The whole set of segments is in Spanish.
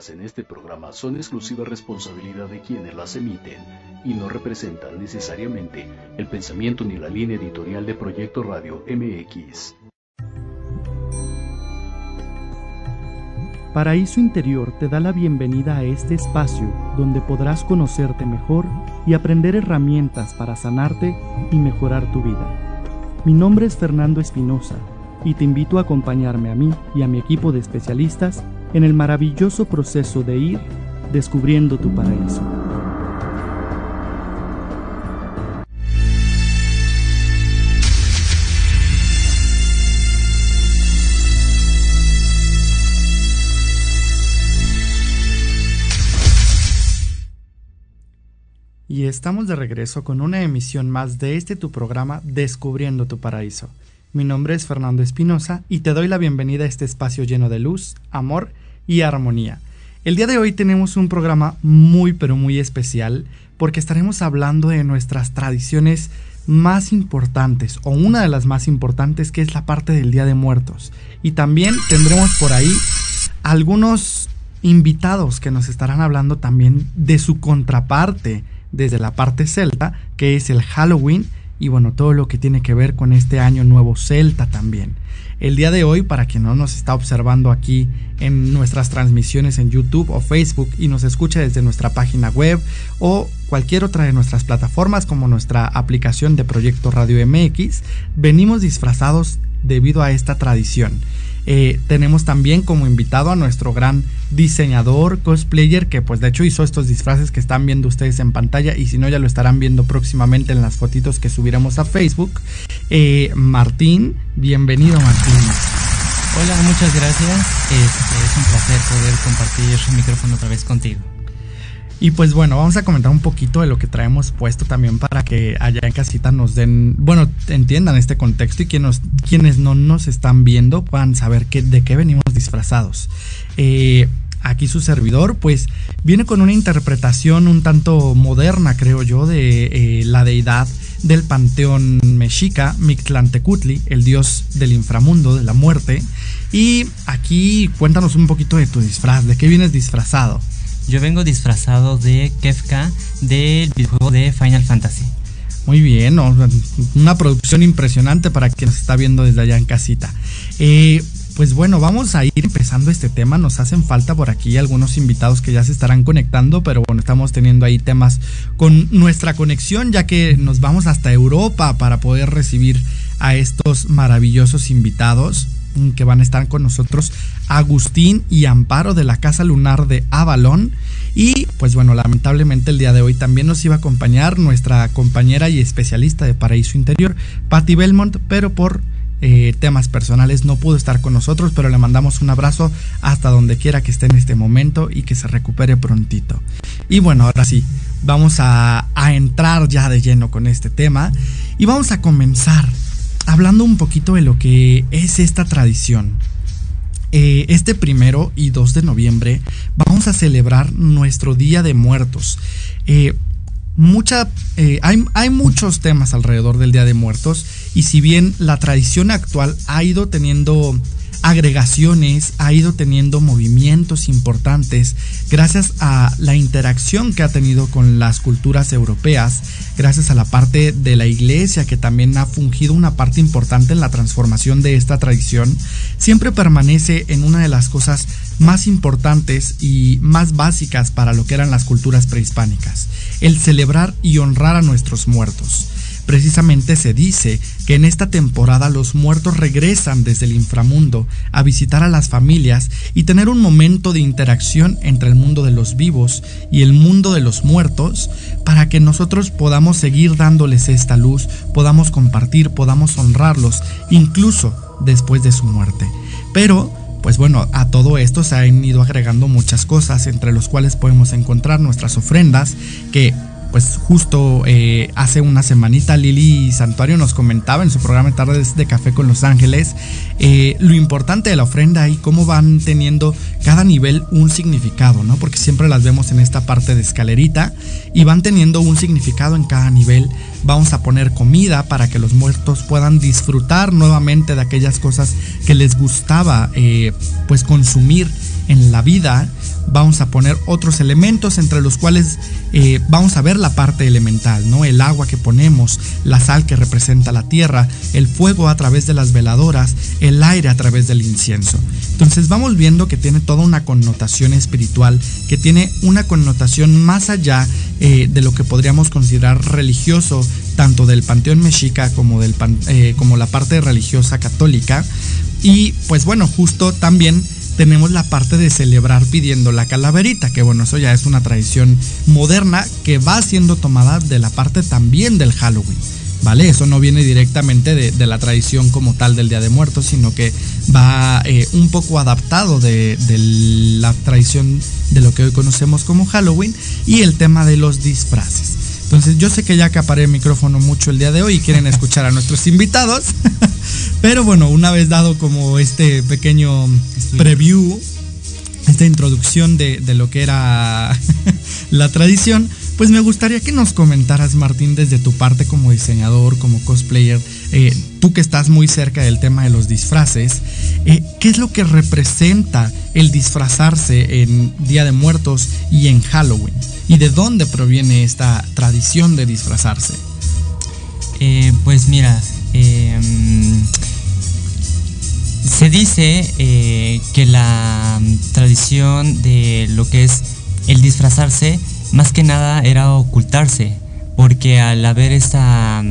vertidas en este programa son exclusiva responsabilidad de quienes las emiten y no representan necesariamente el pensamiento ni la línea editorial de Proyecto Radio MX. Paraíso Interior te da la bienvenida a este espacio donde podrás conocerte mejor y aprender herramientas para sanarte y mejorar tu vida. Mi nombre es Fernando Espinosa y te invito a acompañarme a mí y a mi equipo de especialistas en el maravilloso proceso de ir descubriendo tu paraíso. Y estamos de regreso con una emisión más de este tu programa Descubriendo tu Paraíso. Mi nombre es Fernando Espinosa y te doy la bienvenida a este espacio lleno de luz, amor y armonía. El día de hoy tenemos un programa muy pero muy especial porque estaremos hablando de nuestras tradiciones más importantes o una de las más importantes que es la parte del Día de Muertos. Y también tendremos por ahí algunos invitados que nos estarán hablando también de su contraparte desde la parte celta, que es el Halloween y bueno, todo lo que tiene que ver con este año nuevo celta también. El día de hoy, para quien no nos está observando aquí en nuestras transmisiones en YouTube o Facebook y nos escucha desde nuestra página web o cualquier otra de nuestras plataformas como nuestra aplicación de Proyecto Radio MX, venimos disfrazados debido a esta tradición. Eh, tenemos también como invitado a nuestro gran diseñador, cosplayer, que pues de hecho hizo estos disfraces que están viendo ustedes en pantalla y si no ya lo estarán viendo próximamente en las fotitos que subiremos a Facebook. Eh, Martín, bienvenido Martín. Hola, muchas gracias. Este, es un placer poder compartir el micrófono otra vez contigo. Y pues bueno, vamos a comentar un poquito de lo que traemos puesto también para que allá en casita nos den, bueno, entiendan este contexto y quienes, no nos están viendo puedan saber que, de qué venimos disfrazados. Eh, aquí su servidor, pues viene con una interpretación un tanto moderna, creo yo, de eh, la deidad del panteón mexica, Mictlantecutli, el dios del inframundo, de la muerte. Y aquí cuéntanos un poquito de tu disfraz, de qué vienes disfrazado. Yo vengo disfrazado de Kefka del videojuego de Final Fantasy. Muy bien, una producción impresionante para quien nos está viendo desde allá en casita. Eh, pues bueno, vamos a ir empezando este tema. Nos hacen falta por aquí algunos invitados que ya se estarán conectando, pero bueno, estamos teniendo ahí temas con nuestra conexión, ya que nos vamos hasta Europa para poder recibir a estos maravillosos invitados que van a estar con nosotros Agustín y Amparo de la Casa Lunar de Avalon. Y pues bueno, lamentablemente el día de hoy también nos iba a acompañar nuestra compañera y especialista de Paraíso Interior, Patty Belmont, pero por eh, temas personales no pudo estar con nosotros, pero le mandamos un abrazo hasta donde quiera que esté en este momento y que se recupere prontito. Y bueno, ahora sí, vamos a entrar ya de lleno con este tema y vamos a comenzar hablando un poquito de lo que es esta tradición. Eh, este primero y 2 de noviembre vamos a celebrar nuestro Día de Muertos. Eh, mucha, eh, hay, hay, muchos temas alrededor del Día de Muertos y si bien la tradición actual ha ido teniendo agregaciones, ha ido teniendo movimientos importantes gracias a la interacción que ha tenido con las culturas europeas, gracias a la parte de la iglesia que también ha fungido una parte importante en la transformación de esta tradición, siempre permanece en una de las cosas más importantes y más básicas para lo que eran las culturas prehispánicas, el celebrar y honrar a nuestros muertos. Precisamente se dice que en esta temporada los muertos regresan desde el inframundo a visitar a las familias y tener un momento de interacción entre el mundo de los vivos y el mundo de los muertos para que nosotros podamos seguir dándoles esta luz, podamos compartir, podamos honrarlos, incluso después de su muerte. Pero pues bueno, a todo esto se han ido agregando muchas cosas, entre los cuales podemos encontrar nuestras ofrendas, que pues justo eh, hace una semanita Lili Santuario nos comentaba en su programa Tardes de Café con Los Ángeles eh, lo importante de la ofrenda y cómo van teniendo cada nivel un significado, ¿no? Porque siempre las vemos en esta parte de escalerita y van teniendo un significado en cada nivel. Vamos a poner comida para que los muertos puedan disfrutar nuevamente de aquellas cosas que les gustaba eh, pues consumir en la vida vamos a poner otros elementos entre los cuales eh, vamos a ver la parte elemental, ¿no? El agua que ponemos, la sal que representa la tierra, el fuego a través de las veladoras, el aire a través del incienso. Entonces vamos viendo que tiene toda una connotación espiritual, que tiene una connotación más allá eh, de lo que podríamos considerar religioso, tanto del panteón mexica como, del, eh, como la parte religiosa católica. Y pues bueno, justo también tenemos la parte de celebrar pidiendo la calaverita, que bueno, eso ya es una tradición moderna que va siendo tomada de la parte también del Halloween. ¿Vale? Eso no viene directamente de, la tradición como tal del Día de Muertos, sino que va eh, un poco adaptado de, de, la tradición de lo que hoy conocemos como Halloween y el tema de los disfraces. Entonces yo sé que ya acaparé el micrófono mucho el día de hoy y quieren escuchar a nuestros invitados. Pero bueno, una vez dado como este pequeño preview, esta introducción de, lo que era la tradición, pues me gustaría que nos comentaras, Martín, desde tu parte como diseñador, como cosplayer, eh, tú que estás muy cerca del tema de los disfraces, eh, ¿qué es lo que representa el disfrazarse en Día de Muertos y en Halloween? ¿Y de dónde proviene esta tradición de disfrazarse? Eh, pues mira, em, se dice eh, que la tradición de lo que es el disfrazarse, más que nada era ocultarse, porque al haber esta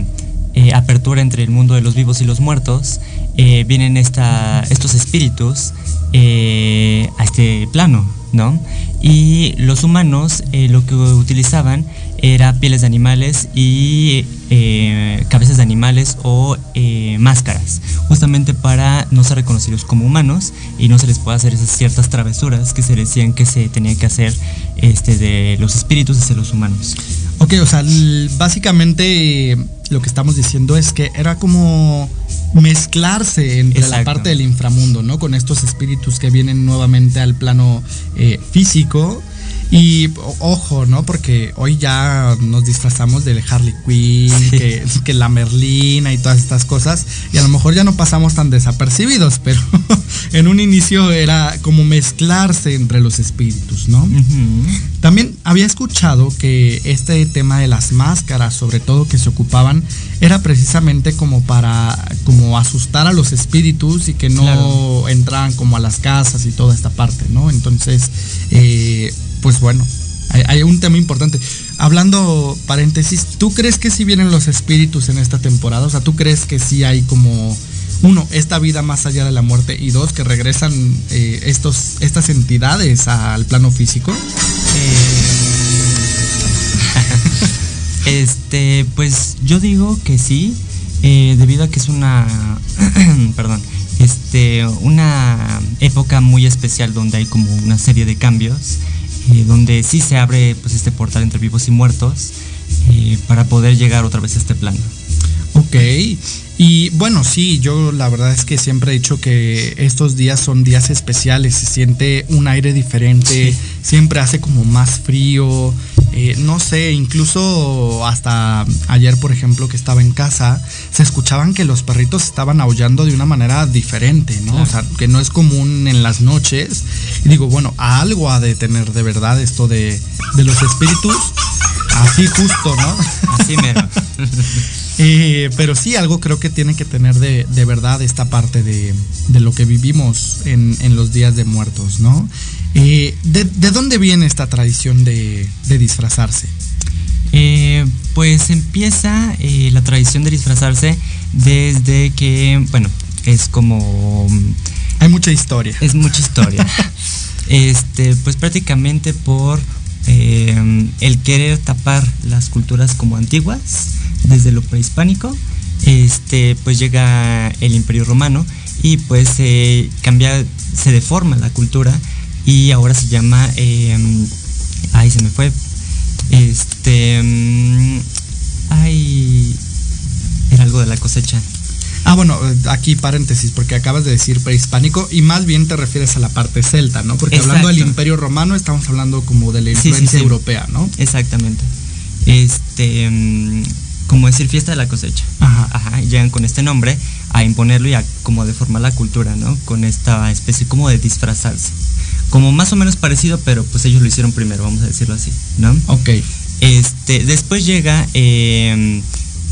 eh, apertura entre el mundo de los vivos y los muertos, vienen estos espíritus a este plano, ¿no? Y los humanos eh, lo que utilizaban era pieles de animales y eh, cabezas de animales o eh, máscaras, justamente para no ser reconocidos como humanos y no se les pueda hacer esas ciertas travesuras que se decían que se tenía que hacer este, de los espíritus hacia los humanos. Ok, o sea, básicamente lo que estamos diciendo es que era como mezclarse entre la parte del inframundo, ¿no? Con estos espíritus que vienen nuevamente al plano eh, físico y ojo, ¿no? Porque hoy ya nos disfrazamos del Harley Quinn, que, la Merlina y todas estas cosas, y a lo mejor ya no pasamos tan desapercibidos, pero en un inicio era como mezclarse entre los espíritus, ¿no? También había escuchado que este tema de las máscaras, sobre todo que se ocupaban, era precisamente como para como asustar a los espíritus y que no entraran como a las casas y toda esta parte, ¿no? Entonces, eh, pues bueno, hay, un tema importante. Hablando paréntesis, ¿tú crees que sí vienen los espíritus en esta temporada? O sea, ¿tú crees que sí hay como, uno, esta vida más allá de la muerte y dos, que regresan eh, estos, estas entidades al plano físico? Eh, este, pues yo digo que sí, eh, debido a que es una, perdón, este, una época muy especial donde hay como una serie de cambios eh, donde sí se abre pues este portal entre vivos y muertos eh, para poder llegar otra vez a este plano. Ok, y bueno, sí, yo la verdad es que siempre he dicho que estos días son días especiales, se siente un aire diferente, siempre hace como más frío, eh, no sé, incluso hasta ayer, por ejemplo, que estaba en casa, se escuchaban que los perritos estaban aullando de una manera diferente, ¿no? O sea, que no es común en las noches. Y digo, bueno, algo ha de tener de verdad esto de, de los espíritus. Así justo, ¿no? Así mero. Eh, pero sí, algo creo que tiene que tener de, verdad esta parte de, lo que vivimos en, los días de muertos, ¿no? Eh, de, dónde viene esta tradición de, disfrazarse? Eh, pues empieza la tradición de disfrazarse desde que, bueno, es como... Hay mucha historia. Es mucha historia. este, pues prácticamente por el querer tapar las culturas como antiguas desde lo prehispánico, este, pues llega el Imperio Romano y pues se cambia, se deforma la cultura y ahora se llama, eh, ay se me fue, Este. mm, ay. Era algo de la cosecha. Ah, bueno, aquí paréntesis, porque acabas de decir prehispánico y más bien te refieres a la parte celta, ¿no? Porque hablando del. Imperio Romano estamos hablando como de la Sí, sí, influencia sí. europea, ¿no? Exactamente. Este. mm, como decir fiesta de la cosecha. Ajá. Ajá, llegan con este nombre a imponerlo y a como deformar la cultura, ¿no? Con esta especie como de disfrazarse. Como más o menos parecido, pero pues ellos lo hicieron primero, vamos a decirlo así, ¿no? Ok. Este, después llega eh,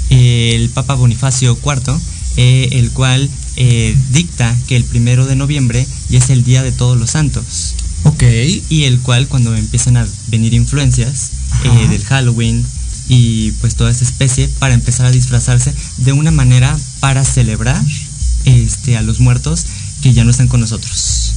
el Papa Bonifacio IV, eh, el cual eh, dicta que el primero de noviembre ya es el Día de Todos los Santos. Ok. Y el cual cuando empiezan a venir influencias eh, del Halloween y pues toda esa especie para empezar a disfrazarse de una manera para celebrar este, a los muertos que ya no están con nosotros.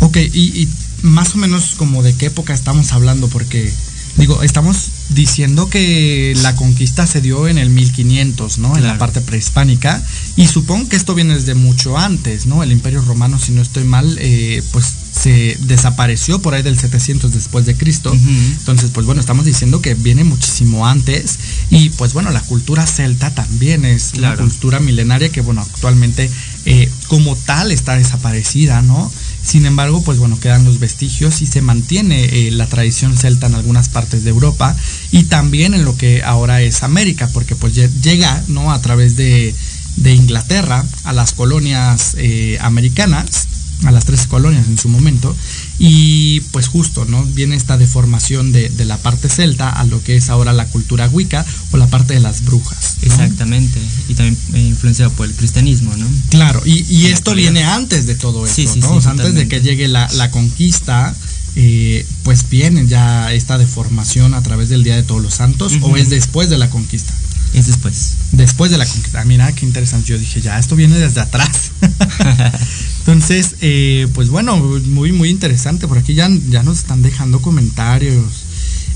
Ok, y, y más o menos como de qué época estamos hablando, porque digo, estamos diciendo que la conquista se dio en el 1500, ¿no? En la parte prehispánica, y supongo que esto viene desde mucho antes, ¿no? El Imperio Romano, si no estoy mal, eh, pues se desapareció por ahí del 700 después de Cristo. Entonces, pues bueno, estamos diciendo que viene muchísimo antes y pues bueno, la cultura celta también es Claro. una cultura milenaria que bueno, actualmente eh, como tal está desaparecida, ¿no? Sin embargo, pues bueno, quedan los vestigios y se mantiene eh, la tradición celta en algunas partes de Europa y también en lo que ahora es América, porque pues lle- llega, ¿no? A través de, de Inglaterra a las colonias eh, americanas a las 13 colonias en su momento y pues justo no viene esta deformación de, de la parte celta a lo que es ahora la cultura wicca o la parte de las brujas ¿no? Exactamente. Y también eh, influenciado por el cristianismo, ¿no? claro y, y esto viene antes de todo esto Sí, sí, ¿no? sí, O sea, antes de que llegue la, la conquista eh, pues viene ya esta deformación a través del Día de Todos los Santos o es después de la conquista Es después. Después de la conquista. Mira, qué interesante. Yo dije, ya, esto viene desde atrás. Entonces, eh, pues bueno, muy, muy interesante. Por aquí ya, ya nos están dejando comentarios.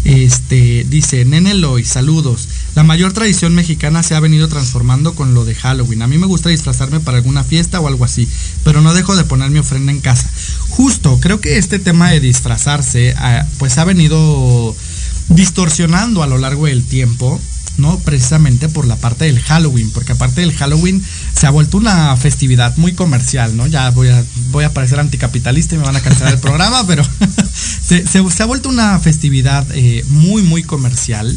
Este, dice, Nene Loy, saludos. La mayor tradición mexicana se ha venido transformando con lo de Halloween. A mí me gusta disfrazarme para alguna fiesta o algo así, pero no dejo de poner mi ofrenda en casa. Justo, creo que este tema de disfrazarse, ah, pues ha venido distorsionando a lo largo del tiempo. ¿no? Precisamente por la parte del Halloween, porque aparte del Halloween se ha vuelto una festividad muy comercial, ¿no? Ya voy a, parecer anticapitalista y me van a cancelar el programa, pero se ha vuelto una festividad eh, muy, muy comercial.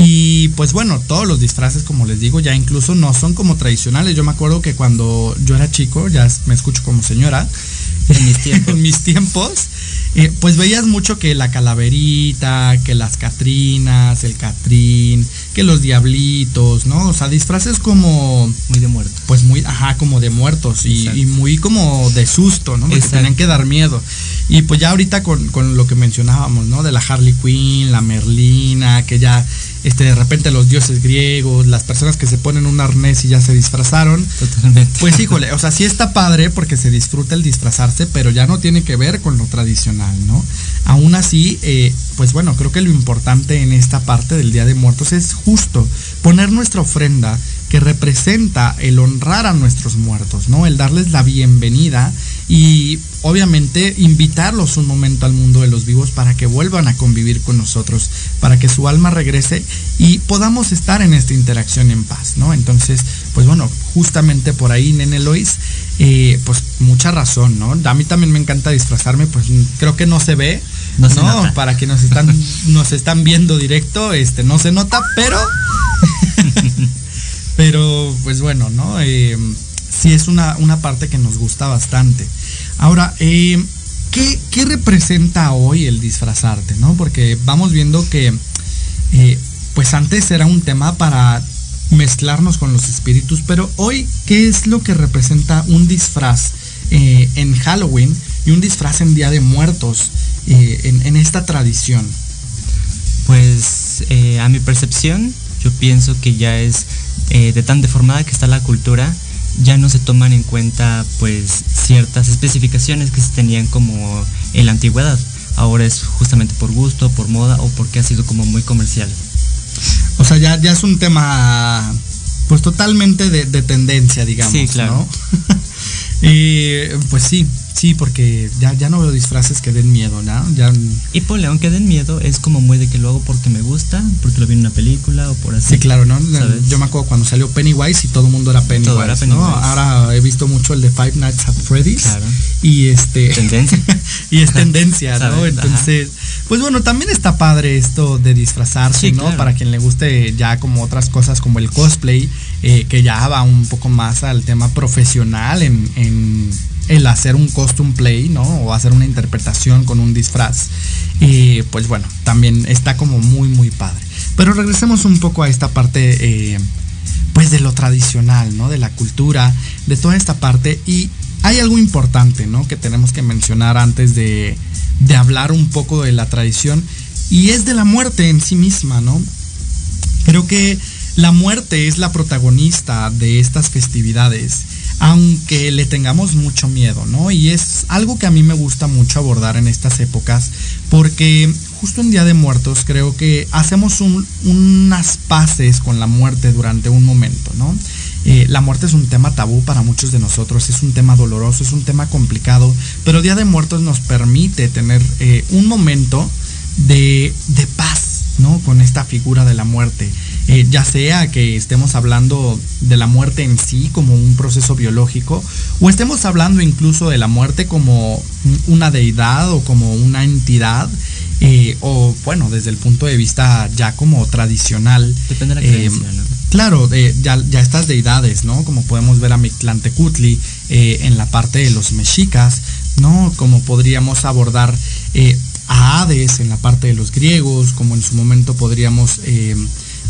Y pues bueno, todos los disfraces, como les digo, ya incluso no son como tradicionales. Yo me acuerdo que cuando yo era chico, ya me escucho como señora, En mis tiempos. en mis tiempos, eh, pues veías mucho que la calaverita, que las catrinas, el catrín, que los diablitos, ¿no? O sea, disfraces como, Muy de muerto. pues muy, ajá, como de muertos y, muy como de susto, ¿no? Porque tenían que dar miedo. Y pues ya ahorita con, con lo que mencionábamos, ¿no? De la Harley Quinn, la Merlina, que ya, este, de repente los dioses griegos, las personas que se ponen un arnés y ya se disfrazaron, Totalmente. pues híjole, o sea, sí está padre porque se disfruta el disfrazarse, pero ya no tiene que ver con lo tradicional, ¿no? Aún así, eh, pues bueno, creo que lo importante en esta parte del Día de Muertos es justo poner nuestra ofrenda que representa el honrar a nuestros muertos, ¿no? El darles la bienvenida y obviamente invitarlos un momento al mundo de los vivos para que vuelvan a convivir con nosotros, para que su alma regrese y podamos estar en esta interacción en paz, ¿no? Entonces, pues bueno, justamente por ahí, Nene Lois, eh, pues mucha razón, ¿no? A mí también me encanta disfrazarme, pues creo que no se ve, No. Para que nos están, nos están viendo directo, este, no se nota, pero pero pues bueno, ¿no? Eh, sí es una, una parte que nos gusta bastante. Ahora, eh, ¿qué, qué representa hoy el disfrazarte, no? Porque vamos viendo que, eh, pues antes era un tema para mezclarnos con los espíritus, pero hoy, ¿qué es lo que representa un disfraz eh, en Halloween y un disfraz en Día de Muertos eh, en, esta tradición? Pues eh, a mi percepción, yo pienso que ya es de tan deformada que está la cultura, ya no se toman en cuenta pues ciertas especificaciones que se tenían como en la antigüedad. Ahora es justamente por gusto, por moda o porque ha sido como muy comercial. O sea, ya, ya es un tema pues totalmente de, de tendencia, digamos. Sí, claro. ¿no? y pues sí, Sí, porque ya, ya no veo disfraces que den miedo, ¿no? Ya... Y ponle, aunque den miedo, es como muy de que lo hago porque me gusta, porque lo vi en una película o por así. Sí, claro, ¿no? Yo me acuerdo cuando salió Pennywise y todo el mundo era Pennywise, ¿no? Ahora he visto mucho el de Five Nights at Freddy's. Claro. Y este... Tendencia. y es tendencia, ¿no? Entonces, pues bueno, también está padre esto de disfrazarse, ¿no? Para quien le guste ya como otras cosas como el cosplay, eh, que ya va un poco más al tema profesional en, en el hacer un costume play, ¿no? O hacer una interpretación con un disfraz. Y pues bueno, también está como muy, muy padre. Pero regresemos un poco a esta parte, eh, pues de lo tradicional, ¿no? De la cultura, de toda esta parte. Y hay algo importante, ¿no? Que tenemos que mencionar antes de, de hablar un poco de la tradición. Y es de la muerte en sí misma, ¿no? Creo que la muerte es la protagonista de estas festividades aunque le tengamos mucho miedo, ¿no? Y es algo que a mí me gusta mucho abordar en estas épocas, porque justo en Día de Muertos creo que hacemos unas paces con la muerte durante un momento, ¿no? Eh, la muerte es un tema tabú para muchos de nosotros, es un tema doloroso, es un tema complicado, pero Día de Muertos nos permite tener eh, un momento de, de paz, ¿no? Con esta figura de la muerte. Eh, ya sea que estemos hablando de la muerte en sí como un proceso biológico, o estemos hablando incluso de la muerte como una deidad o como una entidad, eh, o bueno, desde el punto de vista ya como tradicional. Depende de la creencia, ¿no? Claro, ya, ya, estas deidades, ¿no? Como podemos ver a Mictlantecutli eh, en la parte de los mexicas, ¿no? Como podríamos abordar a Hades en la parte de los griegos, como en su momento podríamos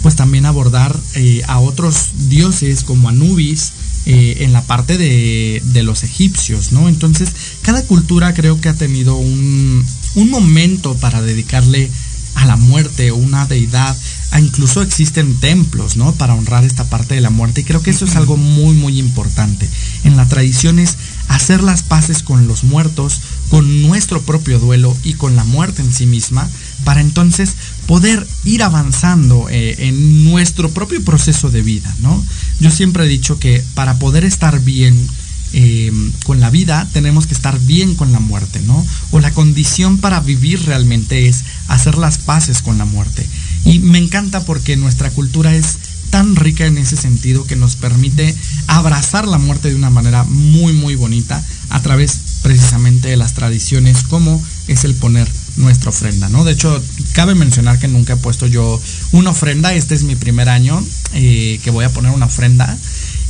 pues también abordar eh, a otros dioses como Anubis eh, en la parte de, los egipcios, ¿no? Entonces, cada cultura creo que ha tenido un, un momento para dedicarle a la muerte o una deidad. Incluso existen templos, ¿no? Para honrar esta parte de la muerte. Y creo que eso es algo muy, muy importante. En la tradición es hacer las paces con los muertos, con nuestro propio duelo y con la muerte en sí misma, para entonces poder ir avanzando eh, en nuestro propio proceso de vida, ¿no? Yo siempre he dicho que para poder estar bien eh, con la vida tenemos que estar bien con la muerte, ¿no? O la condición para vivir realmente es hacer las paces con la muerte. Y me encanta porque nuestra cultura es tan rica en ese sentido que nos permite abrazar la muerte de una manera muy muy bonita a través precisamente de las tradiciones como es el poner nuestra ofrenda, ¿no? De hecho, cabe mencionar que nunca he puesto yo una ofrenda, este es mi primer año eh, que voy a poner una ofrenda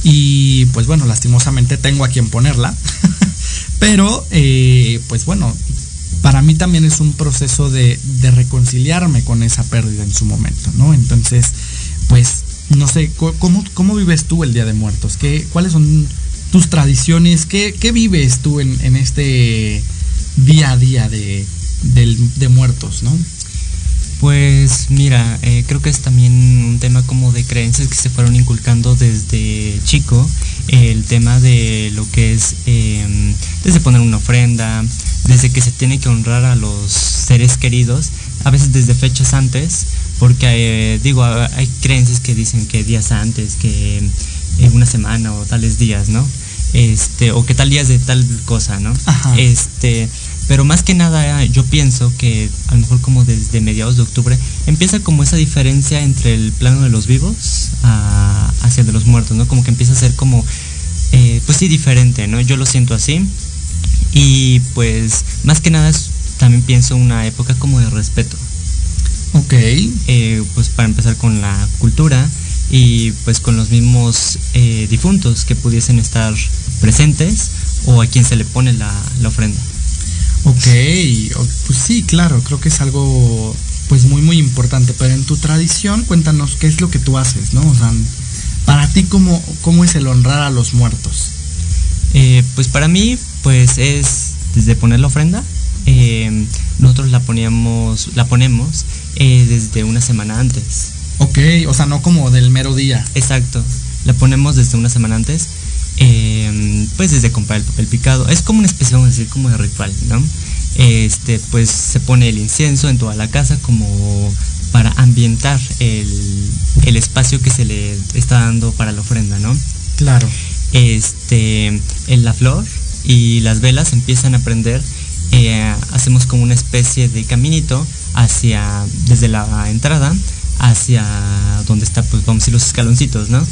y pues bueno, lastimosamente tengo a quien ponerla, pero eh, pues bueno, para mí también es un proceso de, de, reconciliarme con esa pérdida en su momento, ¿no? Entonces, pues no sé, ¿cómo, cómo vives tú el Día de Muertos? ¿Qué, ¿Cuáles son tus tradiciones? ¿Qué, qué vives tú en, en este día a día de, de muertos, ¿no? Pues mira, eh, creo que es también un tema como de creencias que se fueron inculcando desde chico, el tema de lo que es em, desde poner una ofrenda, desde que se tiene que honrar a los seres queridos, a veces desde fechas antes, porque eh, digo, hay creencias que dicen que días antes, que eh, una semana o tales días, ¿no? Este, o que tal días de tal cosa, ¿no? Este, pero más que nada yo pienso que a lo mejor como desde mediados de octubre empieza como esa diferencia entre el plano de los vivos hacia el de los muertos, ¿no? Como que empieza a ser como, eh, pues sí, diferente, ¿no? Yo lo siento así. Y pues más que nada es, también pienso una época como de respeto. Ok. Eh, pues para empezar con la cultura y pues con los mismos eh, difuntos que pudiesen estar presentes o a quien se le pone la ofrenda. Ok, pues sí, claro, creo que es algo pues muy muy importante, pero en tu tradición cuéntanos qué es lo que tú haces, ¿no? O sea, para ti cómo, cómo es el honrar a los muertos. Eh, pues para mí pues es desde poner la ofrenda, eh, nosotros la poníamos, la ponemos eh, desde una semana antes. Ok, o sea, no como del mero día. Exacto, la ponemos desde una semana antes Em, pues desde comprar el papel picado. Es como una especie, vamos a decir, como de ritual, ¿no? Este, pues se pone el incienso en toda la casa como para ambientar el, el espacio que se le está dando para la ofrenda, ¿no? Claro. Este, en la flor, y las velas empiezan a prender, eh, hacemos como una especie de caminito hacia, desde la entrada hacia donde está, pues vamos a decir, los escaloncitos, ¿no?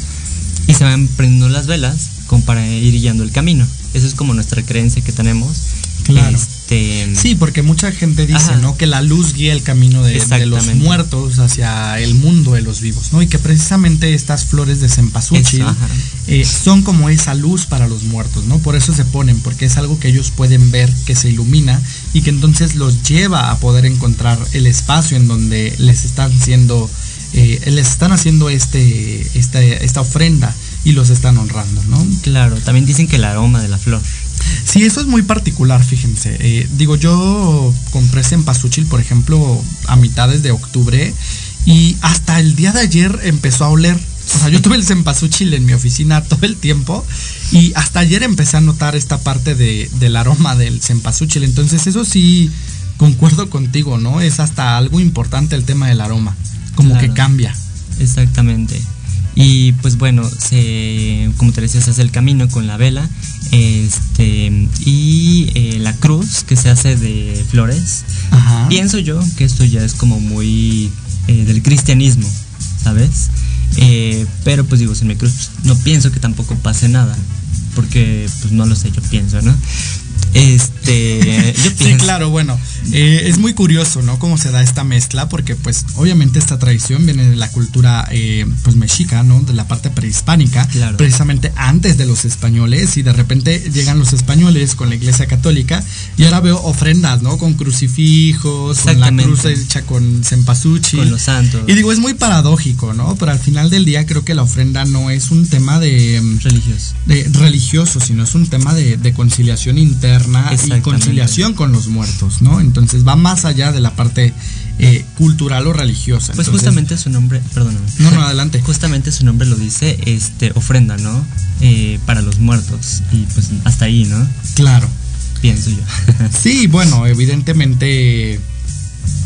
Y se van prendiendo las velas como para ir guiando el camino. Esa es como nuestra creencia que tenemos. Claro. Este, Sí, porque mucha gente dice, Ajá. ¿no? Que la luz guía el camino de, de los muertos hacia el mundo de los vivos, ¿no? Y que precisamente estas flores de cempasúchil eh, son como esa luz para los muertos, ¿no? Por eso se ponen, porque es algo que ellos pueden ver, que se ilumina y que entonces los lleva a poder encontrar el espacio en donde les están siendo, eh, les están haciendo este, esta, esta ofrenda y los están honrando, ¿no? Claro, también dicen que el aroma de la flor. Sí, eso es muy particular, fíjense. Eh, digo, yo compré cempasúchil, por ejemplo, a mitades de octubre y hasta el día de ayer empezó a oler. O sea, yo tuve el cempasúchil en mi oficina todo el tiempo y hasta ayer empecé a notar esta parte de, del aroma del cempasúchil. Entonces, eso sí, concuerdo contigo, ¿no? Es hasta algo importante el tema del aroma, como Claro. que cambia. Exactamente. Y pues bueno, se, como te decía, se hace el camino con la vela este, y eh, la cruz que se hace de flores. Ajá. Pienso yo que esto ya es como muy eh, del cristianismo, ¿sabes? Eh, pero pues digo, sin mi cruz no pienso que tampoco pase nada, porque pues no lo sé, yo pienso, ¿no? Este, yo Sí, claro, bueno, eh, es muy curioso, ¿no? Cómo se da esta mezcla, porque pues obviamente esta tradición viene de la cultura eh, pues mexica, ¿no? De la parte prehispánica, Claro. precisamente antes de los españoles y de repente llegan los españoles con la iglesia católica y ahora veo ofrendas, ¿no? Con crucifijos, con la cruz hecha con cempasúchil. Con los santos. Y digo, es muy paradójico, ¿no? Pero al final del día creo que la ofrenda no es un tema de... mm, religiosos. de religioso, sino es un tema de, de conciliación interna y conciliación con los muertos, ¿no? Entonces va más allá de la parte eh, cultural o religiosa. Pues Entonces- justamente su nombre, perdóname. No, no, adelante. Justamente su nombre lo dice, este, ofrenda, ¿no? Eh, para los muertos. Y pues hasta ahí, ¿no? Claro. Pienso yo. Sí, bueno, evidentemente,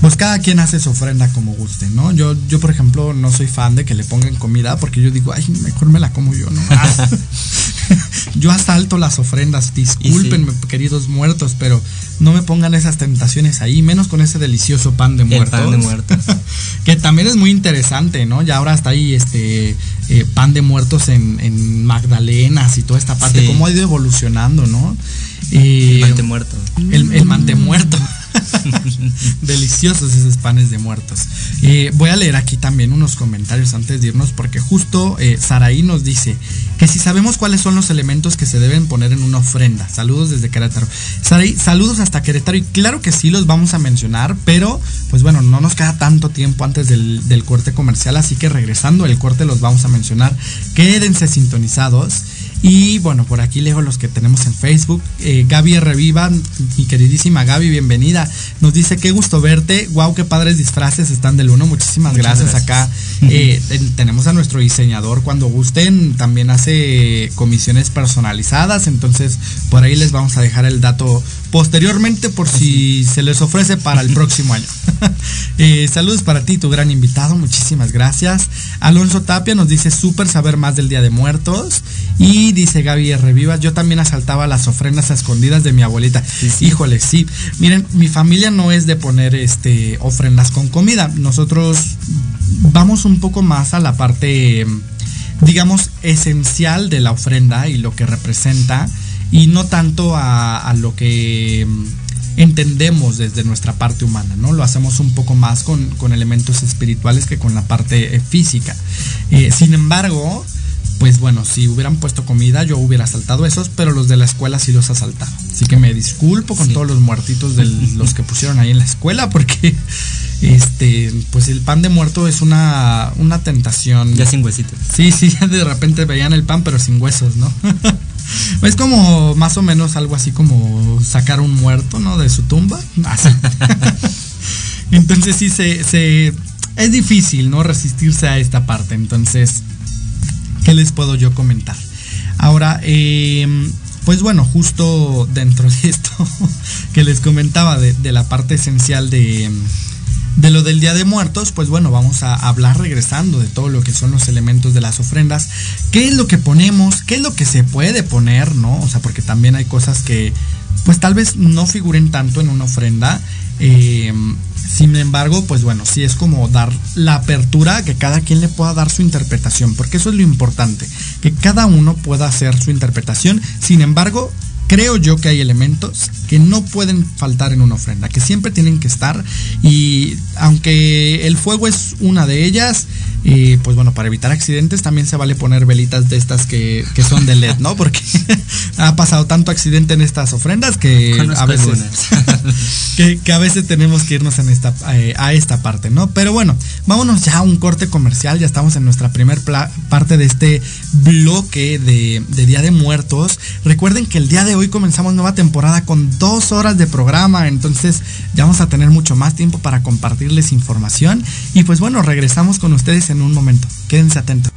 pues cada quien hace su ofrenda como guste, ¿no? Yo, yo por ejemplo, no soy fan de que le pongan comida porque yo digo, ay, mejor me la como yo, ¿no? Ah. yo asalto las ofrendas, discúlpenme, queridos muertos, pero no me pongan esas tentaciones ahí, menos con ese delicioso pan de El muertos. pan de muertos. que también es muy interesante, ¿no? Ya ahora está ahí este eh, pan de muertos en, en Magdalenas y toda esta parte, Sí. cómo ha ido evolucionando, ¿no? El pan de muerto. el, el man de muerto. Deliciosos esos panes de muertos. Eh, voy a leer aquí también unos comentarios antes de irnos porque justo eh, Saraí nos dice que si sabemos cuáles son los elementos que se deben poner en una ofrenda. Saludos desde Querétaro. Saraí, saludos hasta Querétaro y claro que sí los vamos a mencionar, pero pues bueno, no nos queda tanto tiempo antes del, del corte comercial, así que regresando el corte los vamos a mencionar. Quédense sintonizados. Y bueno, por aquí leo los que tenemos en Facebook. Eh, Gaby Reviva, mi queridísima Gaby, bienvenida. Nos dice, qué gusto verte. Wow, qué padres disfraces están del uno. Muchísimas gracias. gracias. Acá eh, ten- tenemos a nuestro diseñador. Cuando gusten, también hace comisiones personalizadas. Entonces, por ahí les vamos a dejar el dato posteriormente por si se les ofrece para el próximo año. Eh, saludos para ti, tu gran invitado. Muchísimas gracias. Alonso Tapia nos dice súper saber más del Día de Muertos. Y dice Gaby R. Vivas, yo también asaltaba las ofrendas a escondidas de mi abuelita. Sí, sí. Híjole, sí. Miren, mi familia no es de poner este ofrendas con comida. Nosotros vamos un poco más a la parte, digamos, esencial de la ofrenda y lo que representa. Y no tanto a, a lo que mm, entendemos desde nuestra parte humana, ¿no? Lo hacemos un poco más con, con elementos espirituales que con la parte eh, física. Eh, sin embargo, pues bueno, si hubieran puesto comida, yo hubiera saltado esos, pero los de la escuela sí los asaltaba. Así que me disculpo con Sí. todos los muertitos de los que pusieron ahí en la escuela, porque este, pues el pan de muerto es una, una tentación. Ya sin huesitos. Sí, sí, de repente veían el pan, pero sin huesos, ¿no? es como más o menos algo así como sacar un muerto, ¿no? De su tumba. Así. Entonces sí se, se es difícil, ¿no? Resistirse a esta parte. Entonces, ¿qué les puedo yo comentar? Ahora, eh, pues bueno, justo dentro de esto que les comentaba de, de la parte esencial de, de lo del Día de Muertos, pues bueno, vamos a hablar regresando de todo lo que son los elementos de las ofrendas. ¿Qué es lo que ponemos? ¿Qué es lo que se puede poner? ¿No? O sea, porque también hay cosas que pues tal vez no figuren tanto en una ofrenda. Eh, sin embargo, pues bueno, sí es como dar la apertura que cada quien le pueda dar su interpretación, porque eso es lo importante, que cada uno pueda hacer su interpretación. Sin embargo, creo yo que hay elementos que no pueden faltar en una ofrenda, que siempre tienen que estar y aunque el fuego es una de ellas, y pues bueno, para evitar accidentes también se vale poner velitas de estas que, son de LED, ¿no? Porque ha pasado tanto accidente en estas ofrendas que a veces que, a veces tenemos que irnos en esta, eh, a esta parte, ¿no? Pero bueno, vámonos ya a un corte comercial, ya estamos en nuestra primer parte de este bloque de, de Día de Muertos. Recuerden que el día de hoy comenzamos nueva temporada con dos horas de programa, entonces ya vamos a tener mucho más tiempo para compartirles información y pues bueno, regresamos con ustedes en un momento. Quédense atentos.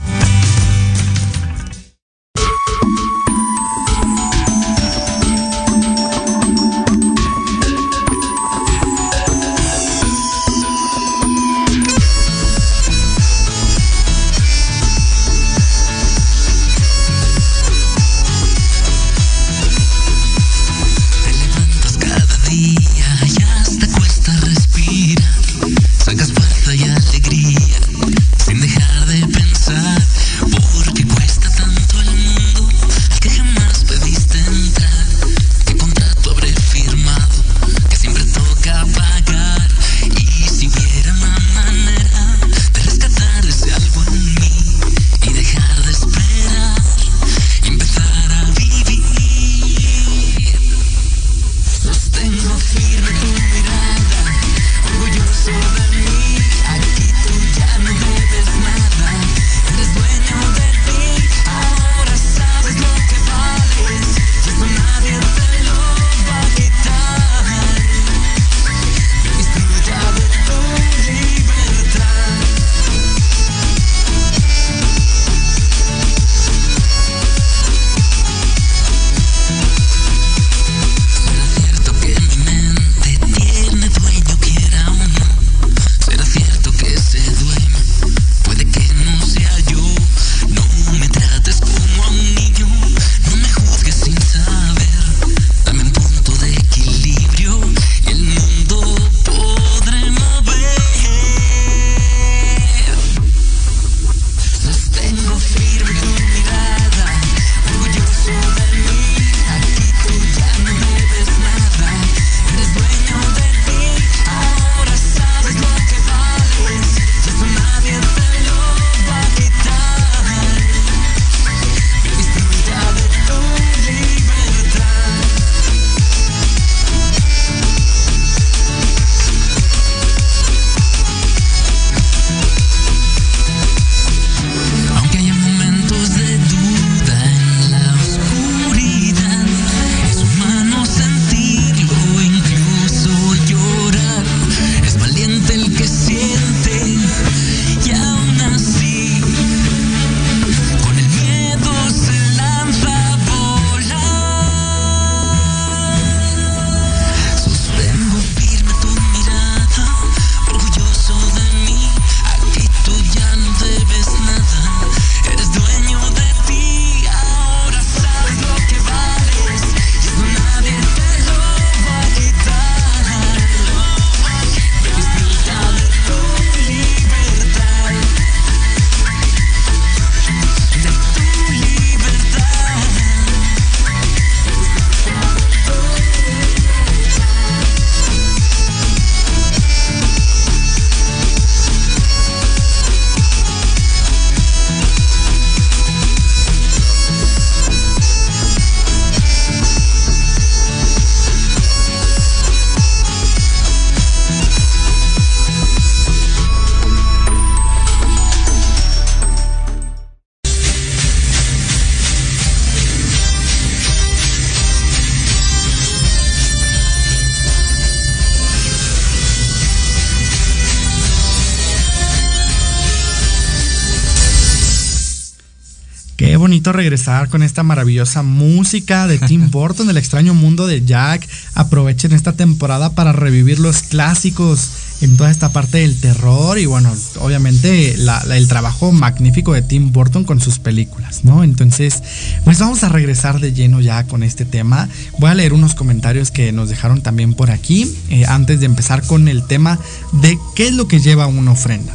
Regresar con esta maravillosa música de Tim Burton, El extraño mundo de Jack. Aprovechen esta temporada para revivir los clásicos en toda esta parte del terror y bueno, obviamente el trabajo magnífico de Tim Burton con sus películas, ¿no? Entonces, pues vamos a regresar de lleno ya con este tema. Voy a leer unos comentarios que nos dejaron también por aquí eh, antes de empezar con el tema de qué es lo que lleva una ofrenda.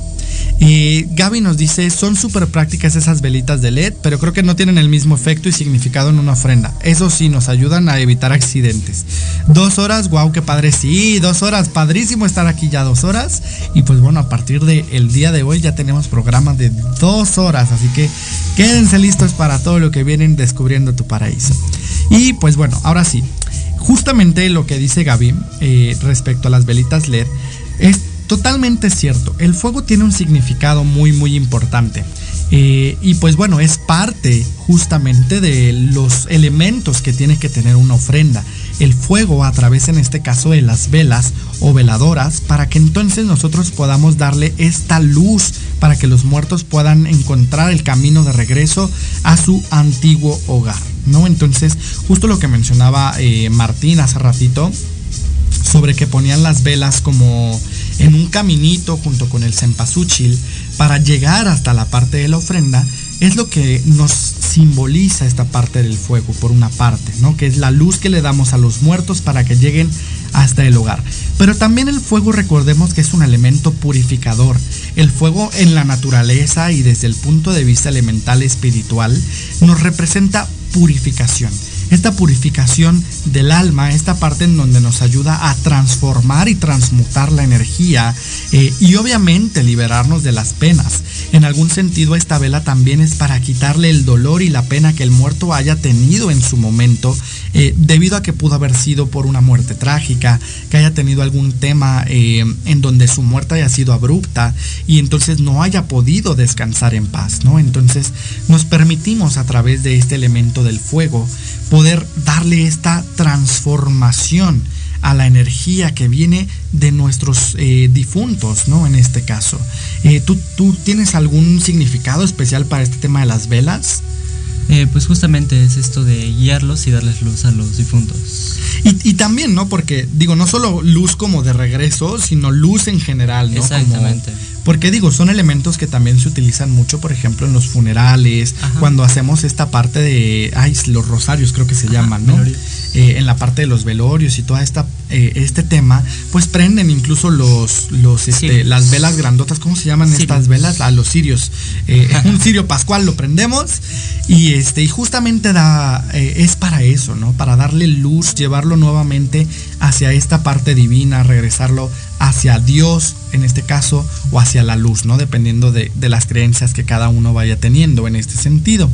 Y Gaby nos dice, son súper prácticas esas velitas de LED, pero creo que no tienen el mismo efecto y significado en una ofrenda. Eso sí, nos ayudan a evitar accidentes. Dos horas, wow, qué padre. Sí, dos horas, padrísimo estar aquí ya dos horas. Y pues bueno, a partir del día de hoy ya tenemos programas de dos horas, así que quédense listos para todo lo que vienen descubriendo tu paraíso. Y pues bueno, ahora sí, justamente lo que dice Gaby eh, respecto a las velitas LED es Totalmente cierto, el fuego tiene un significado muy muy importante. Eh, y pues bueno, es parte justamente de los elementos que tiene que tener una ofrenda. El fuego a través en este caso de las velas o veladoras para que entonces nosotros podamos darle esta luz para que los muertos puedan encontrar el camino de regreso a su antiguo hogar. ¿no? Entonces, justo lo que mencionaba eh, Martín hace ratito sobre que ponían las velas como en un caminito junto con el cempasúchil para llegar hasta la parte de la ofrenda, es lo que nos simboliza esta parte del fuego, por una parte, ¿no? Que es la luz que le damos a los muertos para que lleguen hasta el hogar. Pero también el fuego, recordemos que es un elemento purificador. El fuego en la naturaleza y desde el punto de vista elemental espiritual nos representa purificación esta purificación del alma, esta parte en donde nos ayuda a transformar y transmutar la energía eh, y obviamente liberarnos de las penas. En algún sentido esta vela también es para quitarle el dolor y la pena que el muerto haya tenido en su momento eh, debido a que pudo haber sido por una muerte trágica, que haya tenido algún tema eh, en donde su muerte haya sido abrupta y entonces no haya podido descansar en paz, ¿no? Entonces nos permitimos a través de este elemento del fuego poder darle esta transformación a la energía que viene de nuestros eh, difuntos, ¿no? En este caso. ¿tú, ¿Tú tienes algún significado especial para este tema de las velas? Eh, pues justamente es esto de guiarlos y darles luz a los difuntos. Y, también, ¿no? Porque digo, no solo luz como de regreso, sino luz en general, ¿no? Exactamente. Porque digo, son elementos que también se utilizan mucho, por ejemplo, en los funerales, cuando hacemos esta parte de, ay, los rosarios creo que se llaman, ¿no? Eh, en la parte de los velorios y toda esta eh, este tema, pues prenden incluso los, los este, las velas grandotas, ¿cómo se llaman estas velas? A ah, los cirios. Eh, un cirio pascual lo prendemos y este, y justamente da, es para eso, ¿no? Para darle luz, llevarlo nuevamente hacia esta parte divina, regresarlo hacia Dios en este caso o hacia la luz, ¿no? Dependiendo de, las creencias que cada uno vaya teniendo en este sentido.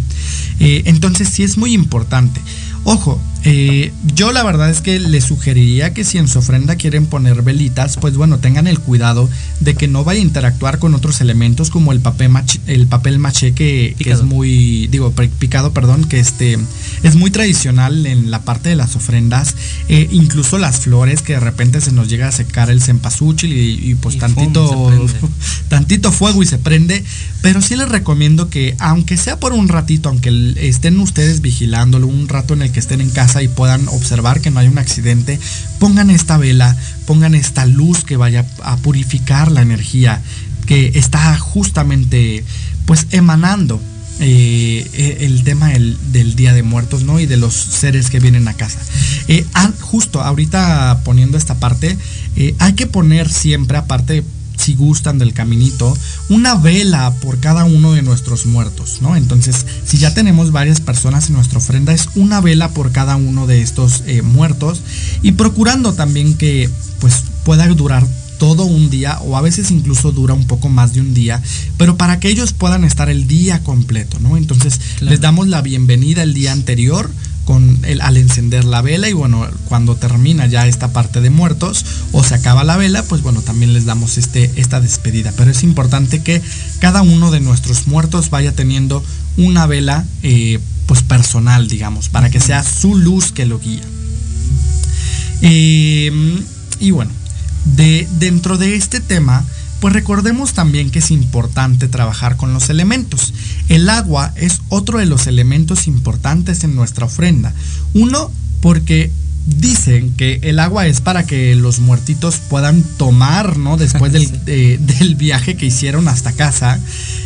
entonces sí es muy importante. Ojo, eh, yo la verdad es que les sugeriría que si en su ofrenda quieren poner velitas, pues bueno, tengan el cuidado de que no vaya a interactuar con otros elementos como el papel maché, el papel maché que, es muy, digo, picado, perdón, que este es muy tradicional en la parte de las ofrendas, eh, incluso las flores que de repente se nos llega a secar el cempasúchil y, pues tantito, tantito fuego y se prende, pero sí les recomiendo que aunque sea por un ratito, aunque estén ustedes vigilándolo, un rato en el que estén en casa y puedan observar que no hay un accidente, pongan esta vela, pongan esta luz que vaya a purificar la energía que está justamente pues emanando eh, eh, el tema del, Día de Muertos, ¿no? Y de los seres que vienen a casa. Eh, ah, justo ahorita poniendo esta parte, hay que poner siempre, aparte si gustan del caminito, una vela por cada uno de nuestros muertos, ¿no? Entonces, si ya tenemos varias personas en nuestra ofrenda, es una vela por cada uno de estos eh, muertos y procurando también que pues pueda durar todo un día o a veces incluso dura un poco más de un día, pero para que ellos puedan estar el día completo, ¿no? Entonces les damos la bienvenida el día anterior con el, al encender la vela y bueno, cuando termina ya esta parte de muertos o se acaba la vela, pues bueno, también les damos este, esta despedida. Pero es importante que cada uno de nuestros muertos vaya teniendo una vela eh, pues personal, digamos, para que sea su luz que lo guía. Em, y bueno, de, dentro de este tema, pues recordemos también que es importante trabajar con los elementos. El agua es otro de los elementos importantes en nuestra ofrenda. Uno, porque dicen que el agua es para que los muertitos puedan tomar, ¿no? Después del, del viaje que hicieron hasta casa.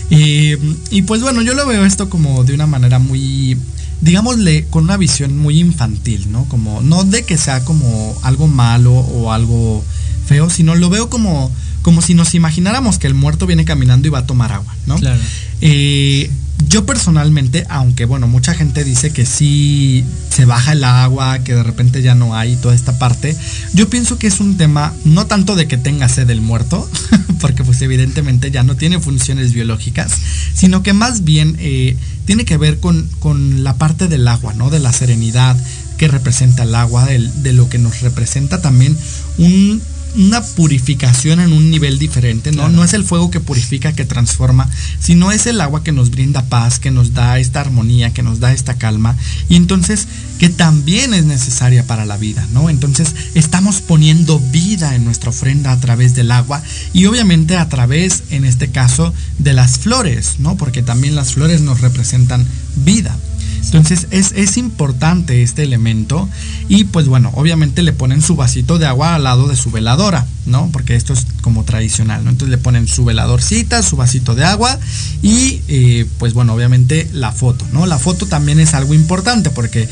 Y, y pues bueno, yo lo veo esto como de una manera muy digámosle, con una visión muy infantil, ¿no? Como, no de que sea como algo malo o algo feo, sino lo veo como, como si nos imagináramos que el muerto viene caminando y va a tomar agua, ¿no? Claro. Eh, yo personalmente, aunque bueno, mucha gente dice que sí se baja el agua, que de repente ya no hay toda esta parte, yo pienso que es un tema no tanto de que tenga sed el muerto, porque pues evidentemente ya no tiene funciones biológicas, sino que más bien eh, tiene que ver con, con, la parte del agua, ¿no? De la serenidad que representa el agua, de lo que nos representa también un una purificación en un nivel diferente, ¿no? No es el fuego que purifica, que transforma, sino es el agua que nos brinda paz, que nos da esta armonía, que nos da esta calma, y entonces que también es necesaria para la vida, ¿no? Entonces estamos poniendo vida en nuestra ofrenda a través del agua y obviamente a través, en este caso, de las flores, ¿no? Porque también las flores nos representan vida. Entonces es, importante este elemento y pues bueno, obviamente le ponen su vasito de agua al lado de su veladora, ¿no? Porque esto es como tradicional, ¿no? Entonces le ponen su veladorcita, su vasito de agua y eh, pues bueno, obviamente la foto, ¿no? La foto también es algo importante porque...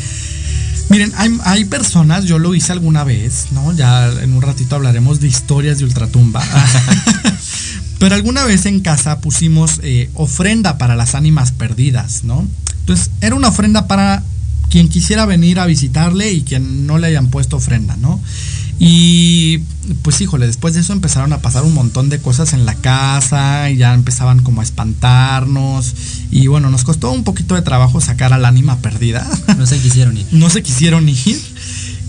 Miren, hay, personas, yo lo hice alguna vez, ¿no? Ya en un ratito hablaremos de historias de ultratumba. Pero alguna vez en casa pusimos eh, ofrenda para las ánimas perdidas, ¿no? Entonces, era una ofrenda para quien quisiera venir a visitarle y quien no le hayan puesto ofrenda, ¿no? Y pues híjole, después de eso empezaron a pasar un montón de cosas en la casa y ya empezaban como a espantarnos y bueno, nos costó un poquito de trabajo sacar al ánima perdida. No se quisieron ir. no se quisieron ir.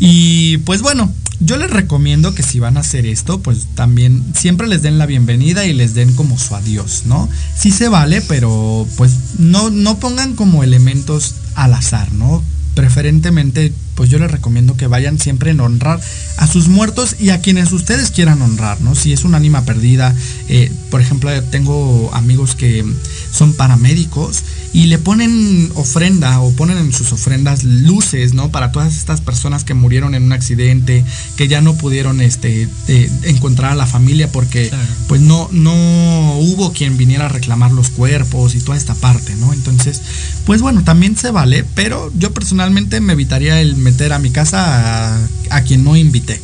Y pues bueno, yo les recomiendo que si van a hacer esto, pues también siempre les den la bienvenida y les den como su adiós, ¿no? Sí se vale, pero pues no, no pongan como elementos al azar, ¿no? Preferentemente pues yo les recomiendo que vayan siempre en honrar a sus muertos y a quienes ustedes quieran honrar, ¿no? Si es un ánima perdida, eh, por ejemplo, tengo amigos que son paramédicos y le ponen ofrenda o ponen en sus ofrendas luces, ¿no? Para todas estas personas que murieron en un accidente, que ya no pudieron este, eh, encontrar a la familia porque pues no, no hubo quien viniera a reclamar los cuerpos y toda esta parte, ¿no? Entonces, pues bueno, también se vale, pero yo personalmente me evitaría el meter a mi casa a, quien no invité.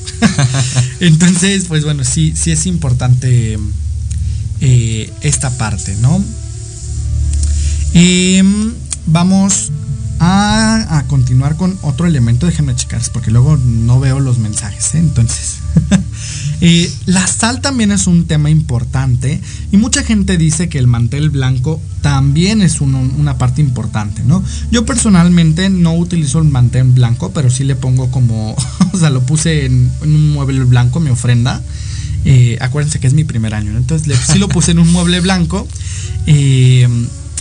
Entonces, pues bueno, sí, sí es importante eh, esta parte, ¿no? Em, vamos a, continuar con otro elemento. Déjenme checar, porque luego no veo los mensajes. ¿eh? Entonces, eh, la sal también es un tema importante y mucha gente dice que el mantel blanco también es una parte importante, ¿no? Yo personalmente no utilizo el mantel blanco, pero sí le pongo como, o sea, lo puse en, un mueble blanco, mi ofrenda. Eh, acuérdense que es mi primer año, entonces sí lo puse en un mueble blanco. Eh,